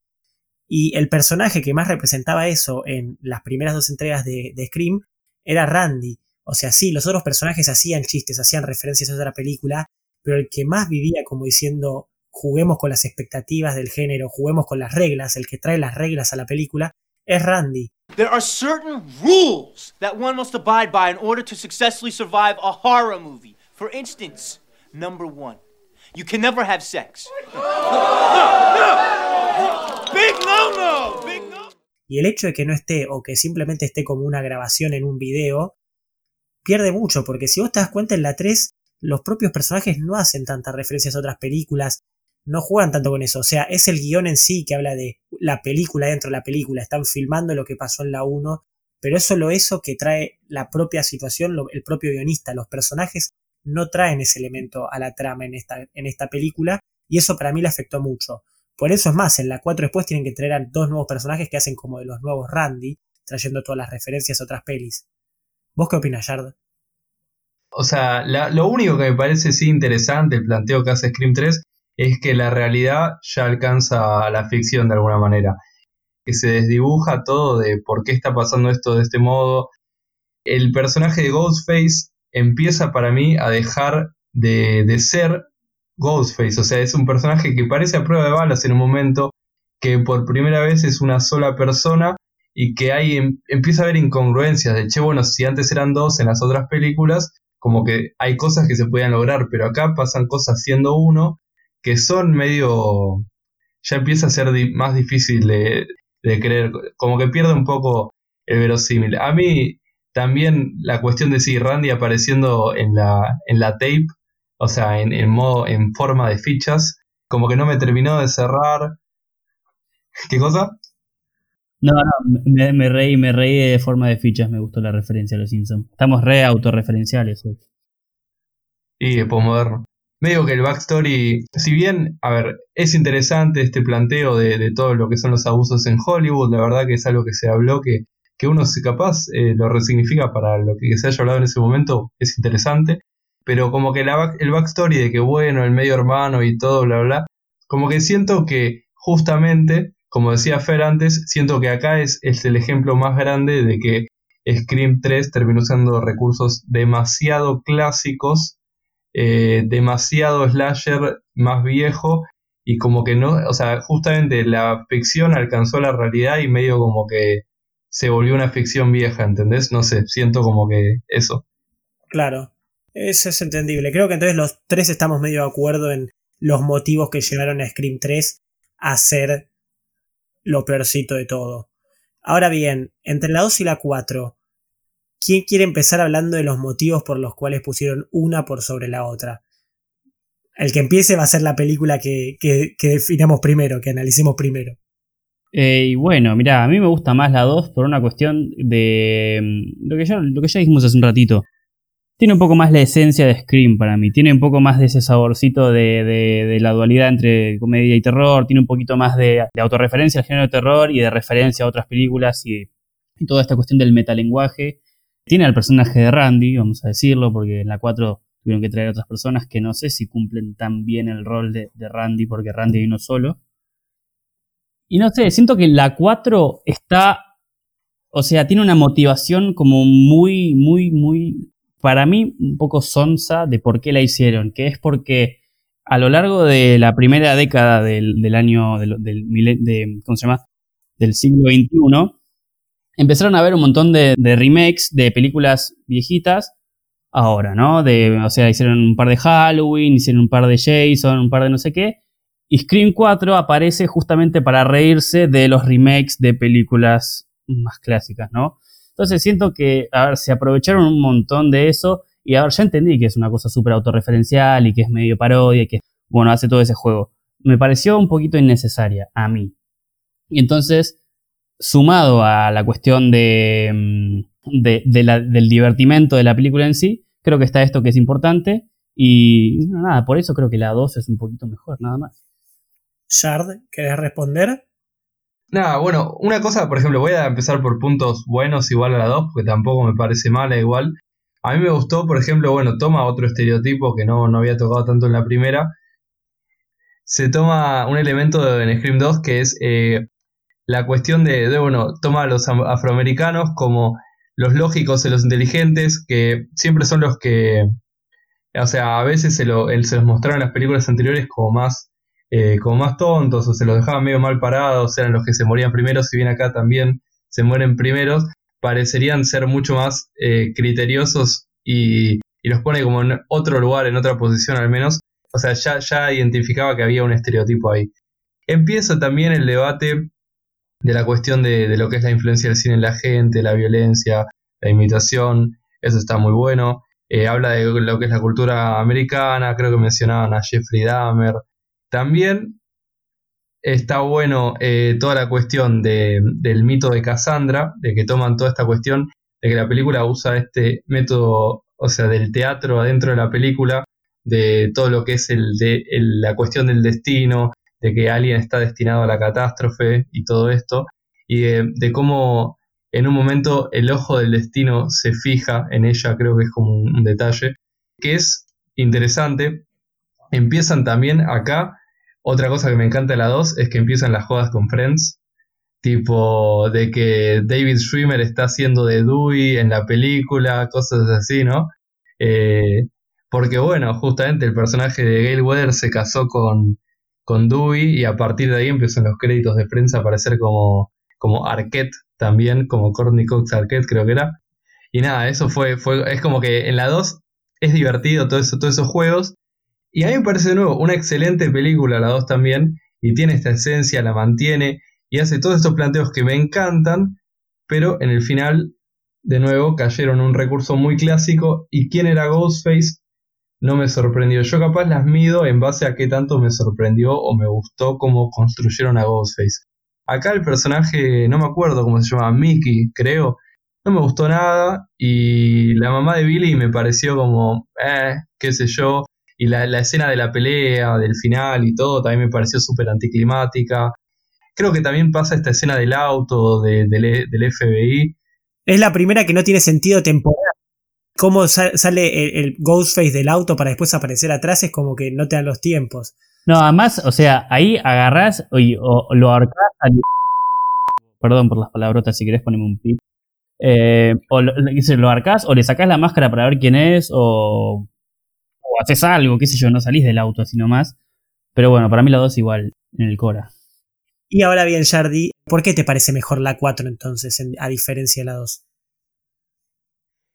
Y el personaje que más representaba eso en las primeras dos entregas de, Scream era Randy. O sea, sí, los otros personajes hacían chistes, hacían referencias a otra película, pero el que más vivía como diciendo juguemos con las expectativas del género, juguemos con las reglas, el que trae las reglas a la película, es Randy. There are certain rules that one must abide by in order to successfully survive a horror movie. For instance, number one, you can never have sex. *laughs* Big no no! Y el hecho de que no esté o que simplemente esté como una grabación en un video, pierde mucho, porque si vos te das cuenta en la 3, los propios personajes no hacen tantas referencias a otras películas, no juegan tanto con eso, o sea, es el guion en sí que habla de la película dentro de la película, están filmando lo que pasó en la 1, pero es solo eso que trae la propia situación, el propio guionista, los personajes no traen ese elemento a la trama en esta, en esta película, y eso para mí le afectó mucho. Por eso es más, en la 4 después tienen que traer a dos nuevos personajes que hacen como de los nuevos Randy, trayendo todas las referencias a otras pelis. ¿Vos qué opinas, Yard? O sea, lo único que me parece sí interesante el planteo que hace Scream 3 es que la realidad ya alcanza a la ficción de alguna manera. Que se desdibuja todo de por qué está pasando esto de este modo. El personaje de Ghostface empieza para mí a dejar de, de ser Ghostface, o sea, es un personaje que parece a prueba de balas en un momento, que por primera vez es una sola persona y que hay em- empieza a haber incongruencias de che, bueno, si antes eran dos en las otras películas, como que hay cosas que se podían lograr, pero acá pasan cosas siendo uno que son medio ya empieza a ser más difícil de creer, como que pierde un poco el verosímil. A mí también la cuestión de si Randy apareciendo en la, en la tape, o sea, en, en modo, en forma de fichas, como que no me terminó de cerrar. ¿Qué cosa? No, no, me, me reí, me reí de forma de fichas, me gustó la referencia a los Simpsons. Estamos re autorreferenciales. hoy. Y de posmoderno. Medio que el backstory, si bien, a ver, es interesante este planteo de, de todo lo que son los abusos en Hollywood, la verdad que es algo que se habló, que, que uno si capaz eh, lo resignifica para lo que se haya hablado en ese momento, es interesante, pero como que la back- el backstory de que bueno, el medio hermano y todo, bla, bla, como que siento que justamente, como decía Fer antes, siento que acá es, es el ejemplo más grande de que Scream 3 terminó usando recursos demasiado clásicos eh, demasiado slasher más viejo y como que no, o sea, justamente la ficción alcanzó la realidad y medio como que se volvió una ficción vieja, ¿entendés? No sé, siento como que eso. Claro, eso es entendible. Creo que entonces los tres estamos medio de acuerdo en los motivos que llevaron a Scream 3 a ser lo peorcito de todo. Ahora bien, entre la 2 y la 4, ¿quién quiere empezar hablando de los motivos por los cuales pusieron una por sobre la otra? El que empiece va a ser la película que, que, que definamos primero, que analicemos primero. Eh, y bueno, mira, a mí me gusta más la 2 por una cuestión de mm, lo que, ya, lo que ya dijimos hace un ratito. Tiene un poco más la esencia de Scream para mí. Tiene un poco más de ese saborcito de, de- la dualidad entre comedia y terror. Tiene un poquito más de, autorreferencia al género de terror y de referencia a otras películas y, y toda esta cuestión del metalenguaje. Tiene al personaje de Randy, vamos a decirlo, porque en la 4 tuvieron que traer a otras personas que no sé si cumplen tan bien el rol de, de Randy, porque Randy vino solo. Y no sé, siento que la 4 está. O sea, tiene una motivación como muy, muy, muy. Para mí, un poco sonsa de por qué la hicieron. Que es porque a lo largo de la primera década del, del año. Del, del ¿Cómo se llama? Del siglo XXI. Empezaron a haber un montón de, de remakes de películas viejitas. Ahora, ¿no? De, o sea, hicieron un par de Halloween, hicieron un par de Jason, un par de no sé qué. Y Scream 4 aparece justamente para reírse de los remakes de películas más clásicas, ¿no? Entonces siento que, a ver, se aprovecharon un montón de eso y a ver, ya entendí que es una cosa súper autorreferencial y que es medio parodia y que, bueno, hace todo ese juego. Me pareció un poquito innecesaria a mí. Y entonces, sumado a la cuestión de, mm, del divertimento de la película en sí, creo que está esto que es importante y nada, por eso creo que la 2 es un poquito mejor, nada más. Shard, ¿querés responder? Nada, bueno, una cosa, por ejemplo, voy a empezar por puntos buenos igual a la 2, porque tampoco me parece mala igual. A mí me gustó, por ejemplo, bueno, toma otro estereotipo que no, no había tocado tanto en la primera. Se toma un elemento de, en Scream 2 que es eh, la cuestión de, de, bueno, toma a los am- afroamericanos como los lógicos y los inteligentes, que siempre son los que, o sea, a veces se, lo, se los mostraron en las películas anteriores como más, eh, como más tontos o se los dejaban medio mal parados, eran los que se morían primero, si bien acá también se mueren primeros, parecerían ser mucho más eh, criteriosos y, y los pone como en otro lugar, en otra posición al menos. O sea, ya, ya identificaba que había un estereotipo ahí. Empieza también el debate de la cuestión de, de lo que es la influencia del cine en la gente, la violencia, la imitación, eso está muy bueno. Eh, habla de lo que es la cultura americana, creo que mencionaban a Jeffrey Dahmer. También está bueno eh, toda la cuestión de- del mito de Cassandra, de que toman toda esta cuestión de que la película usa este método, o sea, del teatro adentro de la película, de todo lo que es el de, la cuestión del destino, de que alguien está destinado a la catástrofe y todo esto, y de, cómo en un momento el ojo del destino se fija en ella, creo que es como un detalle, que es interesante. Empiezan también acá, otra cosa que me encanta de la 2 es que empiezan las jodas con Friends, tipo de que David Schwimmer está haciendo de Dewey en la película, cosas así, ¿no? Eh, porque bueno, justamente el personaje de Gail Weather se casó con, con Dewey y a partir de ahí empezaron los créditos de prensa a aparecer como, como Arquette también, como Courtney Cox Arquette creo que era. Y nada, eso fue, fue es como que en la 2 es divertido todo eso, todos esos juegos. Y a mí me parece de nuevo una excelente película, la 2 también, y tiene esta esencia, la mantiene y hace todos estos planteos que me encantan, pero en el final, de nuevo, cayeron un recurso muy clásico. ¿Y quién era Ghostface? No me sorprendió. Yo capaz las mido en base a qué tanto me sorprendió o me gustó cómo construyeron a Ghostface. Acá el personaje, no me acuerdo cómo se llama, Mickey, creo, no me gustó nada. Y la mamá de Billy me pareció como, eh, qué sé yo. Y la, escena de la pelea, del final y todo, también me pareció súper anticlimática. Creo que también pasa esta escena del auto, del, FBI. Es la primera que no tiene sentido temporal. Cómo sale el, Ghostface del auto para después aparecer atrás es como que no te dan los tiempos. No, además, o sea, ahí agarrás o, lo ahorcás al... Perdón por las palabrotas, si querés ponerme un pip. Eh, o lo, lo arcás o le sacás la máscara para ver quién es o, o haces algo, qué sé yo, no salís del auto así nomás. Pero bueno, para mí la 2 igual en el Cora. Y ahora bien, Jardi, ¿por qué te parece mejor la 4 entonces, a diferencia de la 2?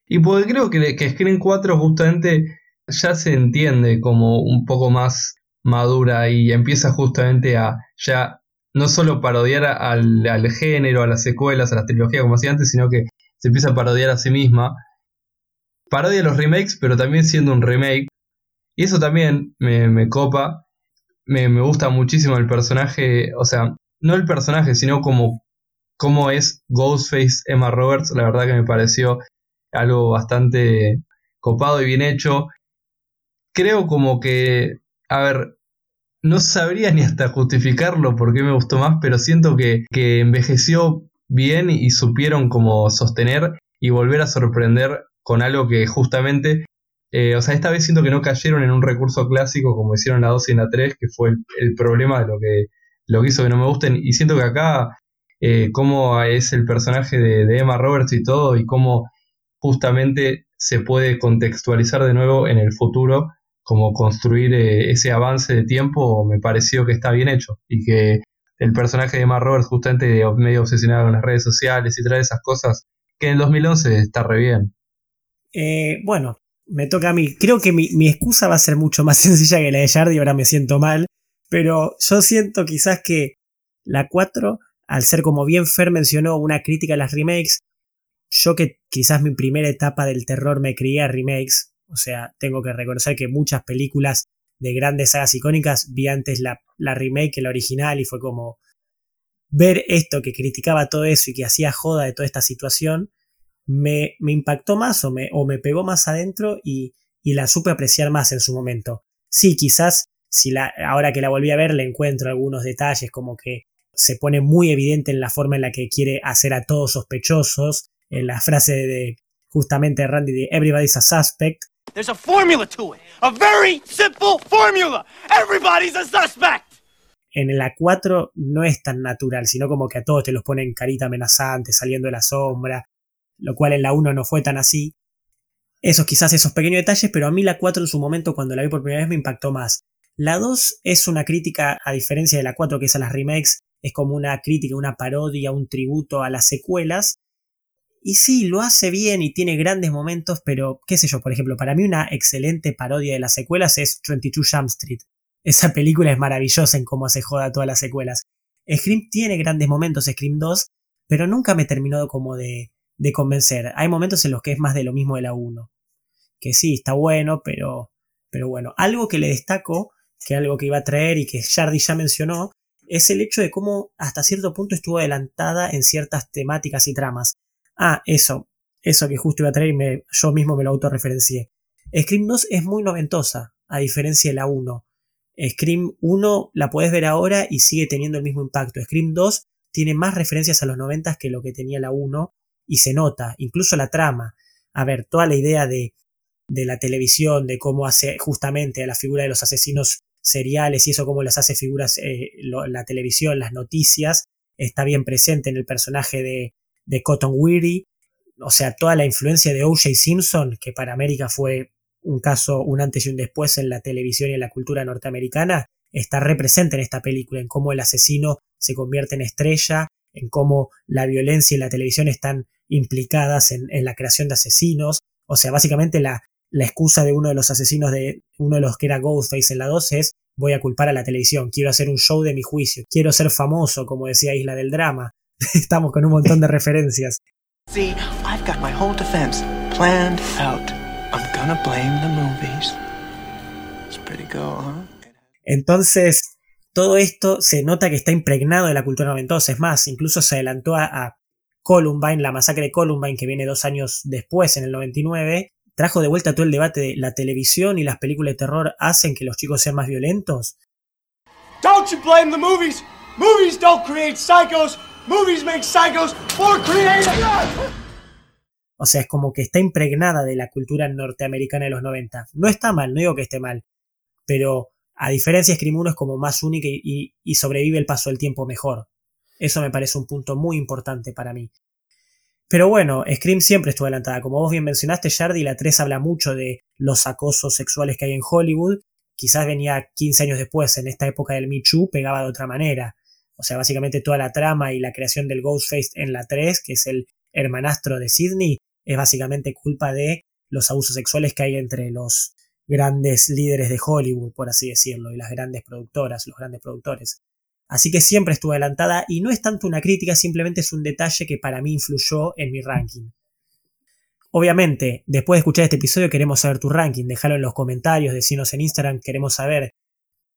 Y porque creo que, que Screen 4 justamente ya se entiende como un poco más madura y empieza justamente a ya no solo parodiar al, al género, a las secuelas, a las trilogías como hacía antes, sino que se empieza a parodiar a sí misma. Parodia los remakes, pero también siendo un remake. Y eso también me, copa. Me, gusta muchísimo el personaje, o sea, no el personaje, sino como, como es Ghostface Emma Roberts. La verdad que me pareció algo bastante copado y bien hecho. Creo como que, a ver, no sabría *laughs* ni hasta justificarlo porque me gustó más, pero siento que, que envejeció bien y supieron como sostener y volver a sorprender con algo que justamente, eh, o sea, esta vez siento que no cayeron en un recurso clásico como hicieron la 2 y la 3, que fue el, problema de lo que, lo que hizo que no me gusten, y siento que acá, eh, cómo es el personaje de, Emma Roberts y todo, y cómo justamente se puede contextualizar de nuevo en el futuro como construir eh, ese avance de tiempo me pareció que está bien hecho y que el personaje de Mark Roberts justamente medio obsesionado con las redes sociales y trae esas cosas que en el 2011 está re bien. Eh, bueno, me toca a mí. Creo que mi, mi, excusa va a ser mucho más *laughs* sencilla que la de Jardy, ahora me siento mal, pero yo siento quizás que la 4, al ser como bien Fer mencionó una crítica a las remakes, yo que quizás mi primera etapa del terror me crié a remakes, o sea, tengo que reconocer que muchas películas de grandes sagas icónicas vi antes la, remake que la original y fue como ver esto que criticaba todo eso y que hacía joda de toda esta situación, me, me impactó más o me, o me, pegó más adentro y, y, la supe apreciar más en su momento. Sí, quizás si la, ahora que la volví a ver le encuentro algunos detalles como que se pone muy evidente en la forma en la que quiere hacer a todos sospechosos, en la frase de justamente Randy de Everybody's a Suspect, There's a formula to it. A very simple formula. Everybody's a suspect. En la 4 no es tan natural, sino como que a todos te los ponen carita amenazante, saliendo de la sombra, lo cual en la 1 no fue tan así. Esos quizás esos pequeños detalles, pero a mí la 4 en su momento cuando la vi por primera vez me impactó más. La 2 es una crítica, a diferencia de la 4 que es a las remakes, es como una crítica, una parodia, un tributo a las secuelas, y sí, lo hace bien y tiene grandes momentos, pero qué sé yo, por ejemplo, para mí una excelente parodia de las secuelas es 22 Jump Street. *laughs* Esa película es maravillosa en cómo se joda todas las secuelas. Scream tiene grandes momentos, Scream 2, pero nunca me terminó como de, de convencer. Hay momentos en los que es más de lo mismo de la 1. Que sí, está bueno, pero, pero bueno. Algo que le destaco, que algo que iba a traer y que Jardy ya mencionó, es el hecho de cómo hasta cierto punto estuvo adelantada en ciertas temáticas y tramas. Ah, eso. Eso que justo iba a traer y yo mismo me lo autorreferencié. Scream 2 es muy noventosa, a diferencia de la 1. Scream 1 la puedes ver ahora y sigue teniendo el mismo impacto. Scream 2 tiene más referencias a los 90 que lo que tenía la 1 y se nota, incluso la trama. A ver, toda la idea de, de la televisión, de cómo hace justamente a la figura de los asesinos seriales y eso cómo las hace figuras eh, la televisión, las noticias, está bien presente en el personaje de, de Cotton Weary, o sea, toda la influencia de O.J. Simpson, que para América fue un caso, un antes y un después en la televisión y en la cultura norteamericana, está represente en esta película, en cómo el asesino se convierte en estrella, en cómo la violencia y la televisión están implicadas en, en la creación de asesinos. O sea, básicamente la, la excusa de uno de los asesinos de uno de los que era Ghostface en la 2 es voy a culpar a la televisión, quiero hacer un show de mi juicio, quiero ser famoso, como decía Isla del Drama. *laughs* Estamos con un montón de referencias. See, I've got my whole defense planned out. I'm gonna blame the movies. It's pretty huh? Entonces, todo esto se nota que está impregnado de la cultura noventosa. Es más, incluso se adelantó a, a Columbine, la masacre de Columbine, que viene dos años después, en el 99, trajo de vuelta todo el debate de la televisión y las películas de terror hacen que los chicos sean más violentos. Don't you blame the movies! Movies don't create psychos! Movies make psychos for creating O sea, es como que está impregnada de la cultura norteamericana de los 90. No está mal, no digo que esté mal, pero a diferencia de Scream 1 es como más única y, y sobrevive el paso del tiempo mejor. Eso me parece un punto muy importante para mí. Pero bueno, Scream siempre estuvo adelantada. Como vos bien mencionaste, Jardy, la 3 habla mucho de los acosos sexuales que hay en Hollywood. Quizás venía 15 años después, en esta época del Me Too, pegaba de otra manera. O sea, básicamente toda la trama y la creación del Ghostface en la 3, que es el hermanastro de Sidney, es básicamente culpa de los abusos sexuales que hay entre los grandes líderes de Hollywood, por así decirlo, y las grandes productoras, los grandes productores. Así que siempre estuvo adelantada y no es tanto una crítica, simplemente es un detalle que para mí influyó en mi ranking. Obviamente, después de escuchar este episodio queremos saber tu ranking, déjalo en los comentarios, decinos en Instagram, queremos saber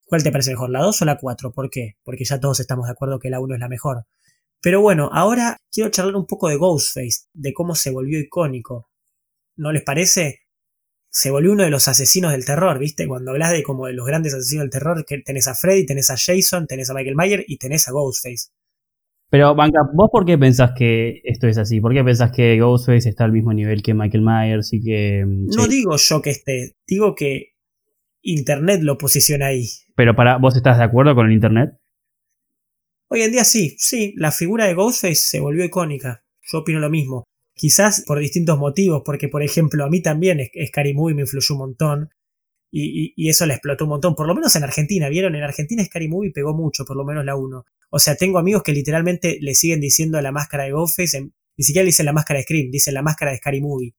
cuál te parece mejor, la 2 o la 4, ¿por qué? Porque ya todos estamos de acuerdo que la 1 es la mejor. Pero bueno, ahora quiero charlar un poco de Ghostface, de cómo se volvió icónico. ¿No les parece? Se volvió uno de los asesinos del terror, ¿viste? Cuando hablas de como de los grandes asesinos del terror, que tenés a Freddy, tenés a Jason, tenés a Michael Myers y tenés a Ghostface. Pero, Banca, ¿vos por qué pensás que esto es así? ¿Por qué pensás que Ghostface está al mismo nivel que Michael Myers y que... mm, No digo yo que esté, digo que Internet lo posiciona ahí. Pero para, ¿vos estás de acuerdo con el internet? Hoy en día sí, sí, la figura de Ghostface se volvió icónica. Yo opino lo mismo. Quizás por distintos motivos, porque por ejemplo a mí también Scary Movie me influyó un montón. Y, y, y, eso le explotó un montón, por lo menos en Argentina, ¿vieron? En Argentina Scary Movie pegó mucho, por lo menos la 1. O sea, tengo amigos que literalmente le siguen diciendo a la máscara de en, ni siquiera le dicen la máscara de Scream, dicen la máscara de Scary Movie.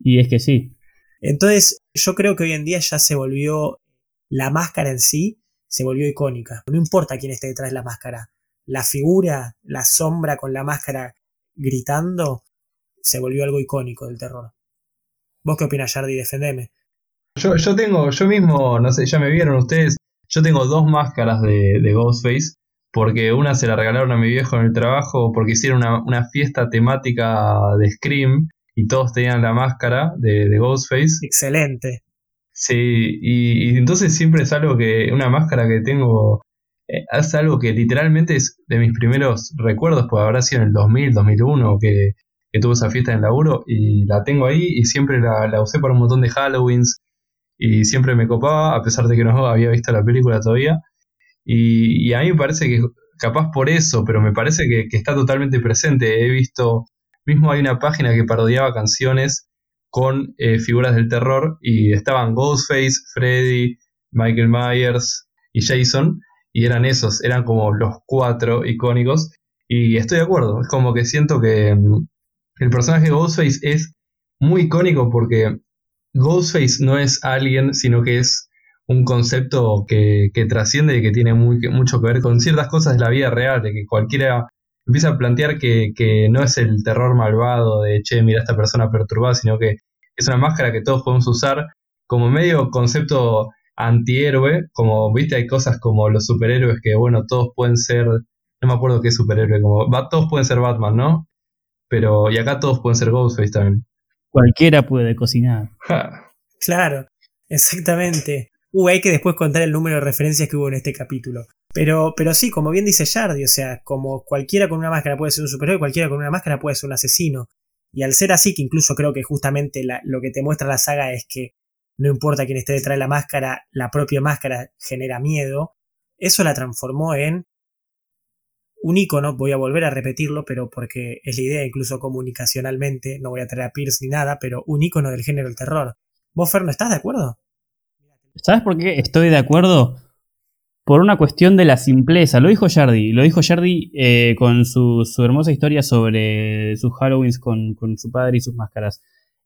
y es que sí. Entonces, yo creo que hoy en día ya se volvió la máscara en sí, se volvió icónica. No importa quién esté detrás de la máscara. La figura, la sombra con la máscara gritando, se volvió algo icónico del terror. ¿Vos qué opinas, Jardy? Defendeme. Yo, yo tengo, yo mismo, no sé, ya me vieron ustedes, yo tengo dos máscaras de, de Ghostface, porque una se la regalaron a mi viejo en el trabajo porque hicieron una, una fiesta temática de Scream y todos tenían la máscara de, de Ghostface. Excelente. Sí, y, y, entonces siempre es algo que, una máscara que tengo, eh, es algo que literalmente es de mis primeros recuerdos, pues habrá sido en el 2000, 2001 que, que tuve esa fiesta en laburo y la tengo ahí y siempre la, usé para un montón de Halloweens y siempre me copaba, a pesar de que no había visto la película todavía. Y, a mí me parece que capaz por eso, pero me parece que, que, está totalmente presente. He visto, mismo hay una página que parodiaba canciones con eh, figuras del terror y estaban Ghostface, Freddy, Michael Myers y Jason y eran esos, eran como los cuatro icónicos y estoy de acuerdo, es como que siento que mm, el personaje de Ghostface es muy icónico porque Ghostface no es alguien, sino que es un concepto que, que trasciende y que tiene muy, que, mucho que ver con ciertas cosas de la vida real, de que cualquiera empieza a plantear que, que, no es el terror malvado de, che, mira esta persona perturbada, sino que es una máscara que todos podemos usar como medio concepto antihéroe, como, viste, hay cosas como los superhéroes que, bueno, todos pueden ser, no me acuerdo qué superhéroe, como, todos pueden ser Batman, ¿no? Pero, y acá todos pueden ser Ghostface también. Cualquiera puede cocinar. Ja. Claro, exactamente. Uh, hay que después contar el número de referencias que hubo en este capítulo. Pero, pero sí, como bien dice Jardy, o sea, como cualquiera con una máscara puede ser un superhéroe, cualquiera con una máscara puede ser un asesino. Y al ser así, que incluso creo que justamente la, lo que te muestra la saga es que no importa quién esté detrás de la máscara, la propia máscara genera miedo, eso la transformó en un icono, voy a volver a repetirlo, pero porque es la idea incluso comunicacionalmente, no voy a traer a Pierce ni nada, pero un icono del género del terror. ¿Vos, Fer, no estás de acuerdo? ¿Sabes por qué estoy de acuerdo? Por una cuestión de la simpleza. Lo dijo Jardy. Lo dijo Jardy eh, con su, su hermosa historia sobre sus Halloweens con, con su padre y sus máscaras.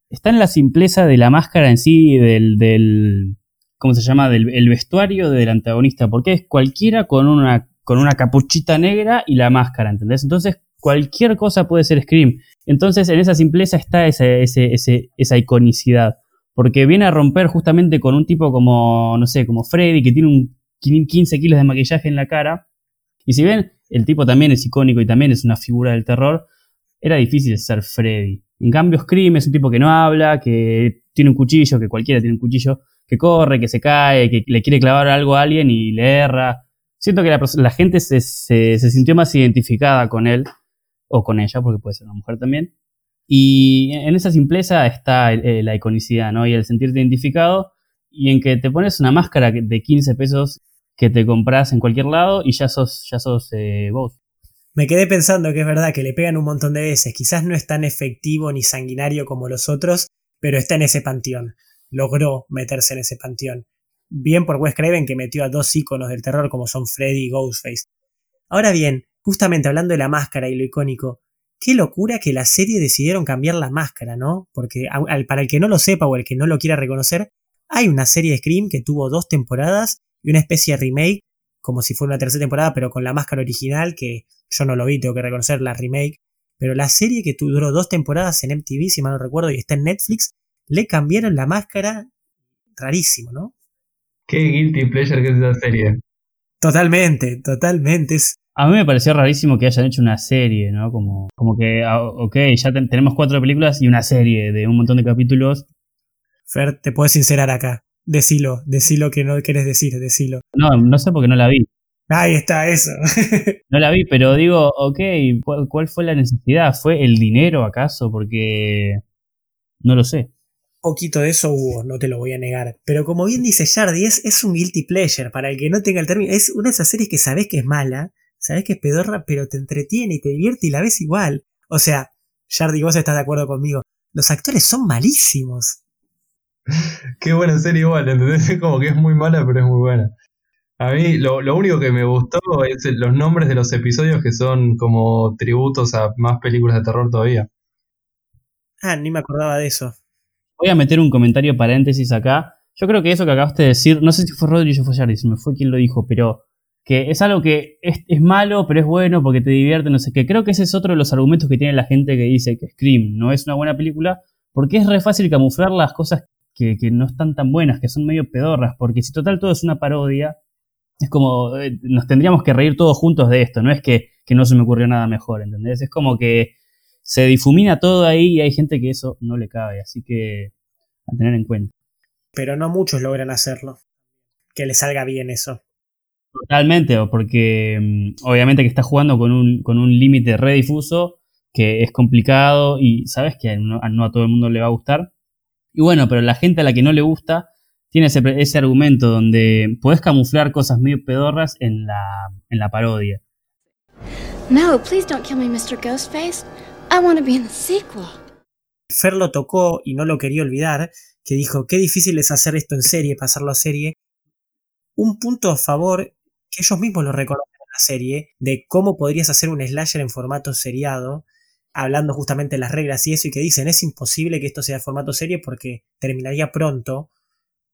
Está en la simpleza de la máscara en sí, del, del ¿cómo se llama? Del el vestuario del antagonista. Porque es cualquiera con una, con una capuchita negra y la máscara, ¿entendés? Entonces, cualquier cosa puede ser Scream. Entonces, en esa simpleza está esa iconicidad. Porque viene a romper justamente con un tipo como, no sé, como Freddy, que tiene un 15 kilos de maquillaje en la cara. Y si bien el tipo también es icónico y también es una figura del terror, era difícil ser Freddy. En cambio, Scream es un tipo que no habla, que tiene un cuchillo, que cualquiera tiene un cuchillo, que corre, que se cae, que le quiere clavar algo a alguien y le erra. Siento que la, gente se sintió más identificada con él, o con ella, porque puede ser una mujer también. Y en esa simpleza está eh, la iconicidad, ¿no? Y el sentirte identificado y en que te pones una máscara de 15 pesos que te compras en cualquier lado y ya sos, ya sos eh, vos. Me quedé pensando que es verdad que le pegan un montón de veces. Quizás no es tan efectivo ni sanguinario como los otros, pero está en ese panteón. Logró meterse en ese panteón. Bien por Wes Craven que metió a dos íconos del terror como son Freddy y Ghostface. Ahora bien, justamente hablando de la máscara y lo icónico, qué locura que la serie decidieron cambiar la máscara, ¿no? Porque para el que no lo sepa o el que no lo quiera reconocer, hay una serie de Scream que tuvo dos temporadas y una especie de remake, como si fuera una tercera temporada, pero con la máscara original, que yo no lo vi, tengo que reconocer la remake. Pero la serie que duró dos temporadas en MTV, si mal no recuerdo, y está en Netflix, le cambiaron la máscara rarísimo, ¿no? Qué guilty pleasure que es esa serie. Totalmente, totalmente. Es, a mí me pareció rarísimo que hayan hecho una serie, ¿no? Como, como que, ah, ok, ya tenemos cuatro películas y una serie de un montón de capítulos. Fer, te puedes sincerar acá. Decilo, decilo que no quieres decir, decilo. No, no sé por qué no la vi. Ahí está, eso. *laughs* no la vi, pero digo, ok, ¿cuál, fue la necesidad? ¿Fue el dinero acaso? Porque no lo sé. Poquito de eso hubo, no te lo voy a negar. Pero como bien dice Jardy, es, es un guilty pleasure. Para el que no tenga el término, es una de esas series que sabes que es mala, sabes que es pedorra, pero te entretiene y te divierte y la ves igual. O sea, Jardy, vos estás de acuerdo conmigo. Los actores son malísimos. *laughs* Qué buena serie igual, ¿entendés? Como que es muy mala, pero es muy buena. A mí lo, lo único que me gustó es los nombres de los episodios que son como tributos a más películas de terror todavía. Ah, ni me acordaba de eso. Voy a meter un comentario paréntesis acá. Yo creo que eso que acabaste de decir, no sé si fue Rodri o fue me fue quien lo dijo, pero que es algo que es, malo, pero es bueno porque te divierte, no sé qué. Creo que ese es otro de los argumentos que tiene la gente que dice que Scream no es una buena película, porque es re fácil camuflar las cosas que, que no están tan buenas, que son medio pedorras, porque si total todo es una parodia, es como, eh, nos tendríamos que reír todos juntos de esto, no es que, que no se me ocurrió nada mejor, ¿entendés? Es como que se difumina todo ahí y hay gente que eso no le cabe, así que a tener en cuenta. Pero no muchos logran hacerlo, que le salga bien eso. Totalmente, porque mm, obviamente que está jugando con un, con un límite redifuso que es complicado y sabes que no, no, a todo el mundo le va a gustar. Y bueno, pero la gente a la que no le gusta tiene ese, ese argumento donde podés camuflar cosas medio pedorras en la, en la parodia. No, please don't kill me, Mr. Ghostface. I want to be in sequel. Fer lo tocó y no lo quería olvidar, que dijo, qué difícil es hacer esto en serie, pasarlo a serie. Un punto a favor que ellos mismos lo reconocen en la serie, de cómo podrías hacer un slasher en formato seriado, hablando justamente de las reglas y eso, y que dicen es imposible que esto sea formato serie porque terminaría pronto,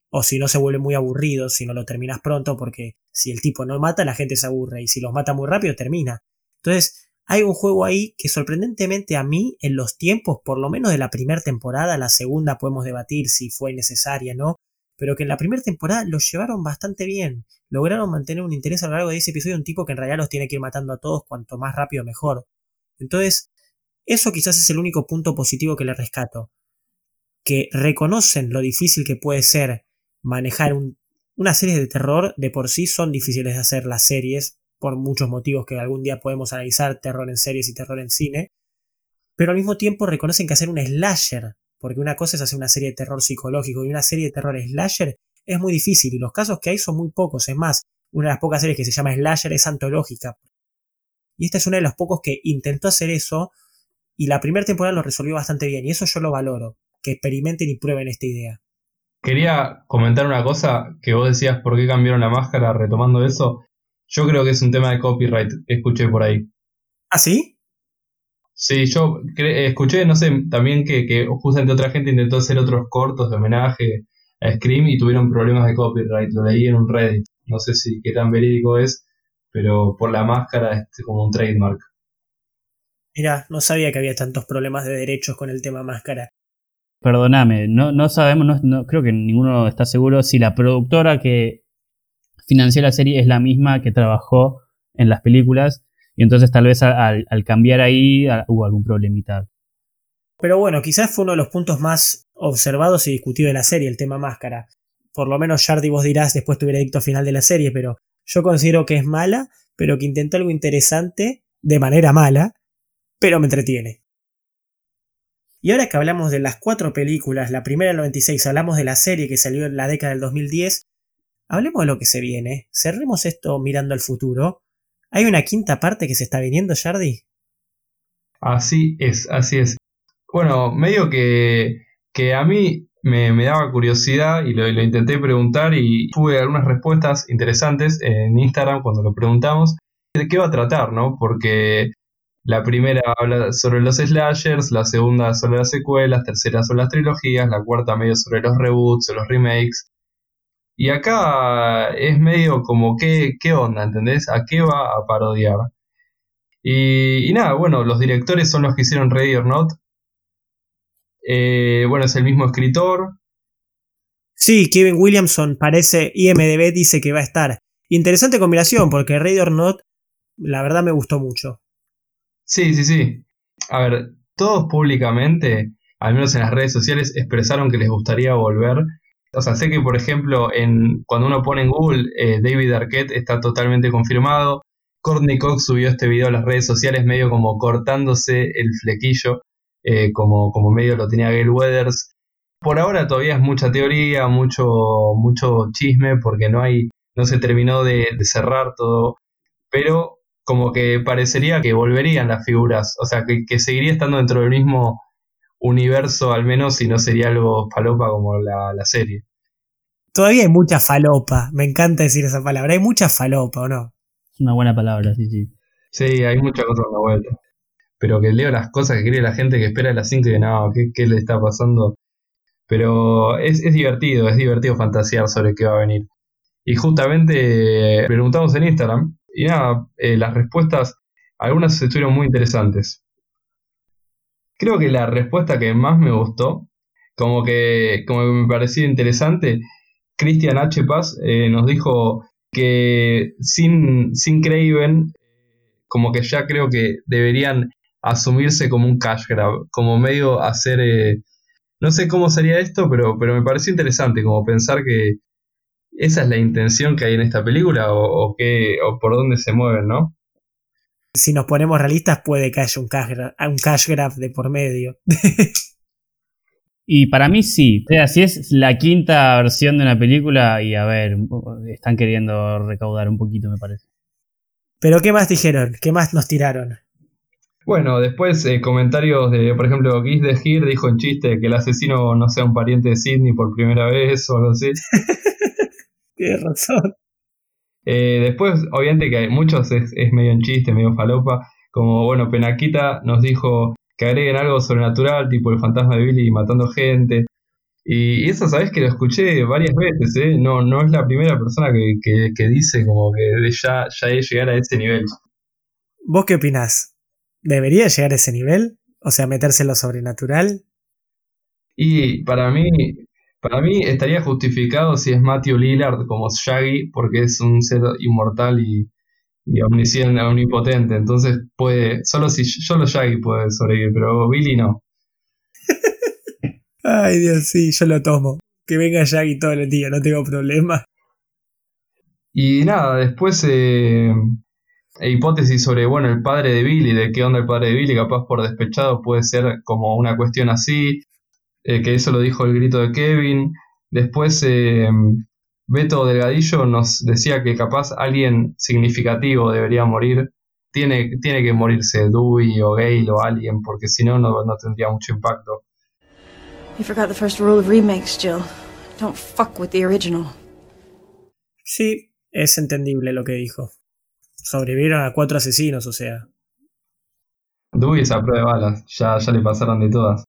o si no se vuelve muy aburrido, si no lo terminas pronto, porque si el tipo no mata, la gente se aburre, y si los mata muy rápido, termina. Entonces, hay un juego ahí que sorprendentemente a mí, en los tiempos, por lo menos de la primera temporada, la segunda podemos debatir si fue necesaria, ¿no? Pero que en la primera temporada los llevaron bastante bien. Lograron mantener un interés a lo largo de ese episodio, un tipo que en realidad los tiene que ir matando a todos cuanto más rápido mejor. Entonces, eso quizás es el único punto positivo que le rescato. Que reconocen lo difícil que puede ser manejar un, una serie de terror. De por sí son difíciles de hacer las series, por muchos motivos que algún día podemos analizar, terror en series y terror en cine. Pero al mismo tiempo reconocen que hacer un slasher, porque una cosa es hacer una serie de terror psicológico y una serie de terror slasher es muy difícil y los casos que hay son muy pocos. Es más, una de las pocas series que se llama slasher es antológica. Y esta es una de los pocos que intentó hacer eso y la primera temporada lo resolvió bastante bien y eso yo lo valoro, que experimenten y prueben esta idea. Quería comentar una cosa que vos decías por qué cambiaron la máscara, retomando eso. Yo creo que es un tema de copyright que escuché por ahí. ¿Ah, sí? Sí, yo cre- escuché, no sé, también que, que justamente otra gente intentó hacer otros cortos de homenaje a Scream y tuvieron problemas de copyright. Lo leí en un Reddit. No sé si qué tan verídico es, pero por la máscara es como un trademark. Mira, no sabía que había tantos problemas de derechos con el tema máscara. Perdóname, no, no sabemos, no, no- creo que ninguno está seguro si la productora que financió la serie es la misma que trabajó en las películas y entonces tal vez al, cambiar ahí hubo algún problemita. Pero bueno, quizás fue uno de los puntos más observados y discutidos de la serie, el tema máscara. Por lo menos Jardy vos dirás después tu veredicto final de la serie, pero yo considero que es mala, pero que intentó algo interesante de manera mala, pero me entretiene. Y ahora que hablamos de las cuatro películas, la primera del 96, hablamos de la serie que salió en la década del 2010, hablemos de lo que se viene. Cerremos esto mirando al futuro. ¿Hay una quinta parte que se está viniendo, Jardy? Así es, así es. Bueno, medio que, que a mí me, me daba curiosidad y lo, intenté preguntar y tuve algunas respuestas interesantes en Instagram cuando lo preguntamos de qué va a tratar, ¿no? Porque la primera habla sobre los slashers, la segunda sobre las secuelas, tercera sobre las trilogías, la cuarta medio sobre los reboots o los remakes. Y acá es medio como qué, qué onda, ¿entendés? ¿A qué va a parodiar? Y, y nada, bueno, los directores son los que hicieron Ready or Not. Eh, bueno, es el mismo escritor. Sí, Kevin Williamson parece, IMDB dice que va a estar. Interesante combinación, porque Ready or Not, la verdad me gustó mucho. Sí, sí, sí. A ver, todos públicamente, al menos en las redes sociales, expresaron que les gustaría volver. O sea, sé que, por ejemplo, en, cuando uno pone en Google eh, David Arquette está totalmente confirmado. Courtney Cox subió este video a las redes sociales medio como cortándose el flequillo, eh, como, como medio lo tenía Gail Weathers. Por ahora todavía es mucha teoría, mucho, mucho chisme, porque no hay, no se terminó de, de cerrar todo. Pero como que parecería que volverían las figuras, o sea, que, que seguiría estando dentro del mismo universo al menos y no sería algo falopa como la, la serie. Todavía hay mucha falopa, me encanta decir esa palabra, hay mucha falopa, ¿o no? Es una buena palabra, sí, sí. Sí, hay muchas cosas en la vuelta. Pero que leo las cosas que quiere la gente que espera a las 5 y que no, ¿qué, qué le está pasando? Pero es, es divertido, es divertido fantasear sobre qué va a venir. Y justamente eh, preguntamos en Instagram y nada, eh, las respuestas, algunas estuvieron muy interesantes. Creo que la respuesta que más me gustó, como que, como que me pareció interesante, Cristian H. Paz eh, nos dijo que sin, sin Craven, como que ya creo que deberían asumirse como un cash grab, como medio hacer... eh, no sé cómo sería esto, pero, pero me pareció interesante como pensar que esa es la intención que hay en esta película o, o, o por dónde se mueven, ¿no? Si nos ponemos realistas puede que haya un cash grab, un cash grab de por medio. Y para mí sí. O sea, si es la quinta versión de una película, y a ver, están queriendo recaudar un poquito, me parece. Pero ¿qué más dijeron? ¿Qué más nos tiraron? Bueno, después eh, comentarios de, por ejemplo, Giz de Gir dijo en chiste que el asesino no sea un pariente de Sidney por primera vez o algo así. *laughs* Tienes razón. Eh, después, obviamente que hay muchos es, es medio en chiste, medio falopa. Como, bueno, Penaquita nos dijo que agreguen algo sobrenatural, tipo el fantasma de Billy matando gente. Y, y eso, sabes que lo escuché varias veces, ¿eh? No, no es la primera persona que, que, que dice como que ya, ya es llegar a ese nivel. ¿Vos qué opinás? ¿Debería llegar a ese nivel? O sea, meterse en lo sobrenatural. Y para mí, para mí estaría justificado si es Matthew Lillard como Shaggy, porque es un ser inmortal y, y omnisciente, omnipotente. Entonces puede, solo si solo Shaggy puede sobrevivir, pero Billy no. *laughs* Ay, Dios, sí, yo lo tomo. Que venga Shaggy todo el día, no tengo problema. Y nada, después eh, hipótesis sobre, bueno, el padre de Billy, de qué onda el padre de Billy, capaz por despechado puede ser como una cuestión así, eh, que eso lo dijo el grito de Kevin. Después eh, Beto Delgadillo nos decía que capaz alguien significativo debería morir. Tiene, tiene que morirse Dewey o Gale o alguien, porque si no, no, no tendría mucho impacto. You forgot the first rule of remakes, Jill. Don't fuck with the original. Sí, es entendible lo que dijo. Sobrevivieron a cuatro asesinos, o sea. Dewey es a prueba de balas, ya, ya le pasaron de todas.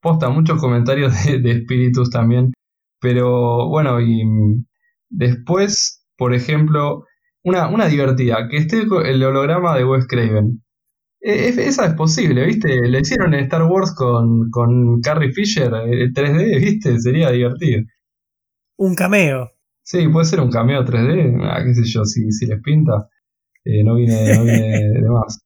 Posta, muchos comentarios de, de espíritus también. Pero bueno, y mm, después, por ejemplo, una, una divertida, que esté el holograma de Wes Craven. E- e- esa es posible, ¿viste? Le hicieron en Star Wars con, con Carrie Fisher eh, 3D, ¿viste? Sería divertido. Un cameo. Sí, puede ser un cameo 3D, ah, qué sé yo, si, si les pinta. Eh, no viene, no viene *laughs* de más.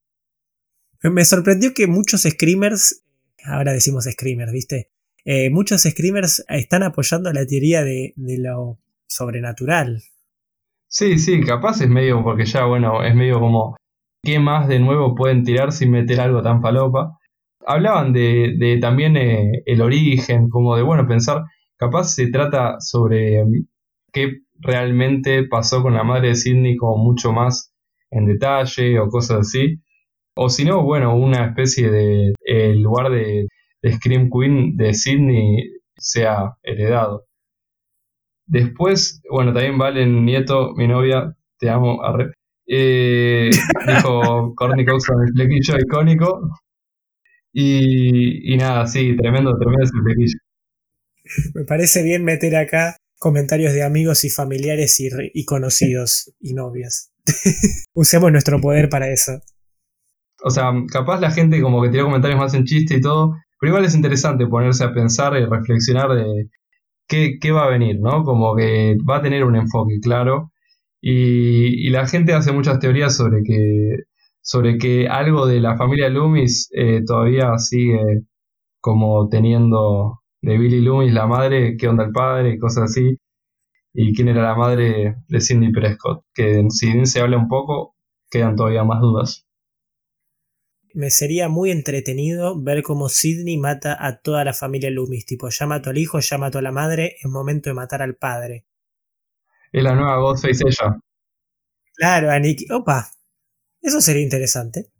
Me sorprendió que muchos screamers, ahora decimos screamers, ¿viste? Eh, muchos screamers están apoyando la teoría de, lo sobrenatural. Sí, sí, capaz es medio, porque ya, bueno, es medio como, ¿qué más de nuevo pueden tirar sin meter algo tan falopa? Hablaban de, de también eh, el origen, como de, bueno, pensar, capaz se trata sobre mm, qué realmente pasó con la madre de Sidney como mucho más en detalle o cosas así. O si no, bueno, una especie de el lugar de, de Scream Queen de Sidney sea heredado. Después, bueno, también Valen Nieto, mi novia, te amo, arre. Eh, *laughs* dijo Courtney Cox con el flequillo icónico. Y, y nada, sí, tremendo, tremendo ese flequillo. Me parece bien meter acá comentarios de amigos y familiares y, y conocidos y novias. *laughs* Usemos nuestro poder para eso. O sea, capaz la gente como que tiró comentarios más en chiste y todo, pero igual es interesante ponerse a pensar y reflexionar de qué, qué va a venir, ¿no? Como que va a tener un enfoque claro. Y, y la gente hace muchas teorías sobre que, sobre que algo de la familia Loomis eh, todavía sigue como teniendo de Billy Loomis la madre, qué onda el padre, cosas así. Y quién era la madre de Cindy Prescott, que si bien se habla un poco, quedan todavía más dudas. Me sería muy entretenido ver cómo Sidney mata a toda la familia Loomis. Tipo, ya mató al hijo, ya mató a la madre, es momento de matar al padre. Es la nueva Ghostface ella. Claro, Aniki. Opa, eso sería interesante.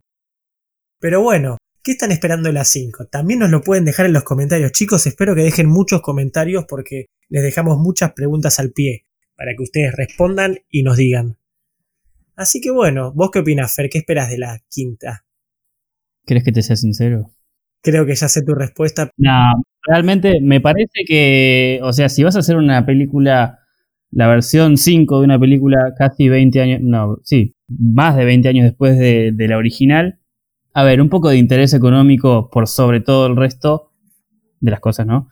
Pero bueno, ¿qué están esperando de las 5? También nos lo pueden dejar en los comentarios, chicos. Espero que dejen muchos comentarios porque les dejamos muchas preguntas al pie para que ustedes respondan y nos digan. Así que bueno, ¿vos qué opinás, Fer? ¿Qué esperas de la quinta? ¿Querés que te sea sincero? Creo que ya sé tu respuesta. No, realmente me parece que, o sea, si vas a hacer una película, la versión 5 de una película casi 20 años, no, sí, más de 20 años después de, de la original, a ver, un poco de interés económico por sobre todo el resto de las cosas, ¿no?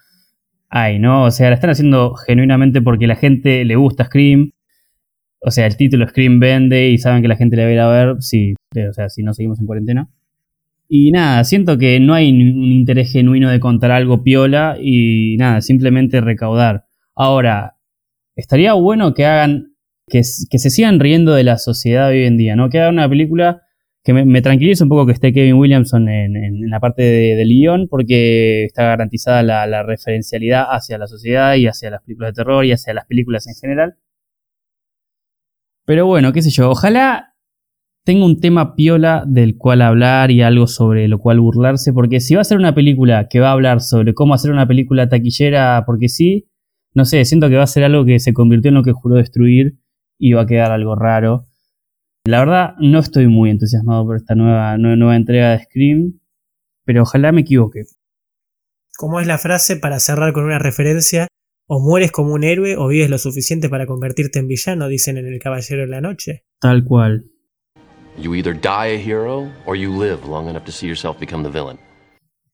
Ay, ¿no? O sea, la están haciendo genuinamente porque la gente le gusta Scream. O sea, el título Scream vende y saben que la gente le va a ir a ver, sí, o sea, si no seguimos en cuarentena. Y nada, siento que no hay un interés genuino de contar algo piola y nada, simplemente recaudar. Ahora, estaría bueno que hagan, que, que se sigan riendo de la sociedad hoy en día, ¿no? Que hagan una película que me, me tranquilice un poco que esté Kevin Williamson en, en- la parte de, del guion porque está garantizada la, la referencialidad hacia la sociedad y hacia las películas de terror y hacia las películas en general. Pero bueno, qué sé yo, ojalá tenga un tema piola del cual hablar y algo sobre lo cual burlarse, porque si va a ser una película que va a hablar sobre cómo hacer una película taquillera porque sí, no sé, siento que va a ser algo que se convirtió en lo que juró destruir y va a quedar algo raro. La verdad, no estoy muy entusiasmado por esta nueva, nue- nueva entrega de Scream, pero ojalá me equivoque. ¿Cómo es la frase para cerrar con una referencia? O mueres como un héroe o vives lo suficiente para convertirte en villano, dicen en El Caballero de la Noche. Tal cual. You either die a hero or you live long enough to see yourself become the villain.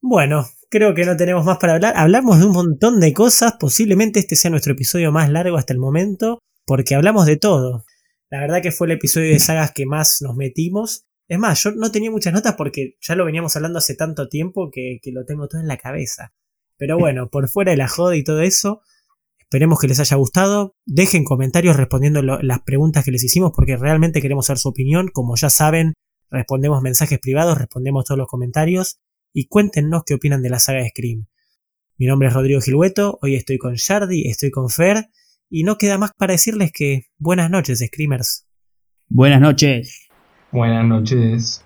Bueno, creo que no tenemos más para hablar. Hablamos de un montón de cosas. Posiblemente este sea nuestro episodio más largo hasta el momento, porque hablamos de todo. La verdad que fue el episodio de sagas que más nos metimos. Es más, yo no tenía muchas notas porque ya lo veníamos hablando hace tanto tiempo que, que lo tengo todo en la cabeza. Pero bueno, por fuera de la joda y todo eso, esperemos que les haya gustado. Dejen comentarios respondiendo lo- las preguntas que les hicimos porque realmente queremos saber su opinión. Como ya saben, respondemos mensajes privados, respondemos todos los comentarios y cuéntenos qué opinan de la saga de Scream. Mi nombre es Rodrigo Gilhueto, hoy estoy con Shardy, estoy con Fer y no queda más para decirles que buenas noches, Screamers. Buenas noches. Buenas noches.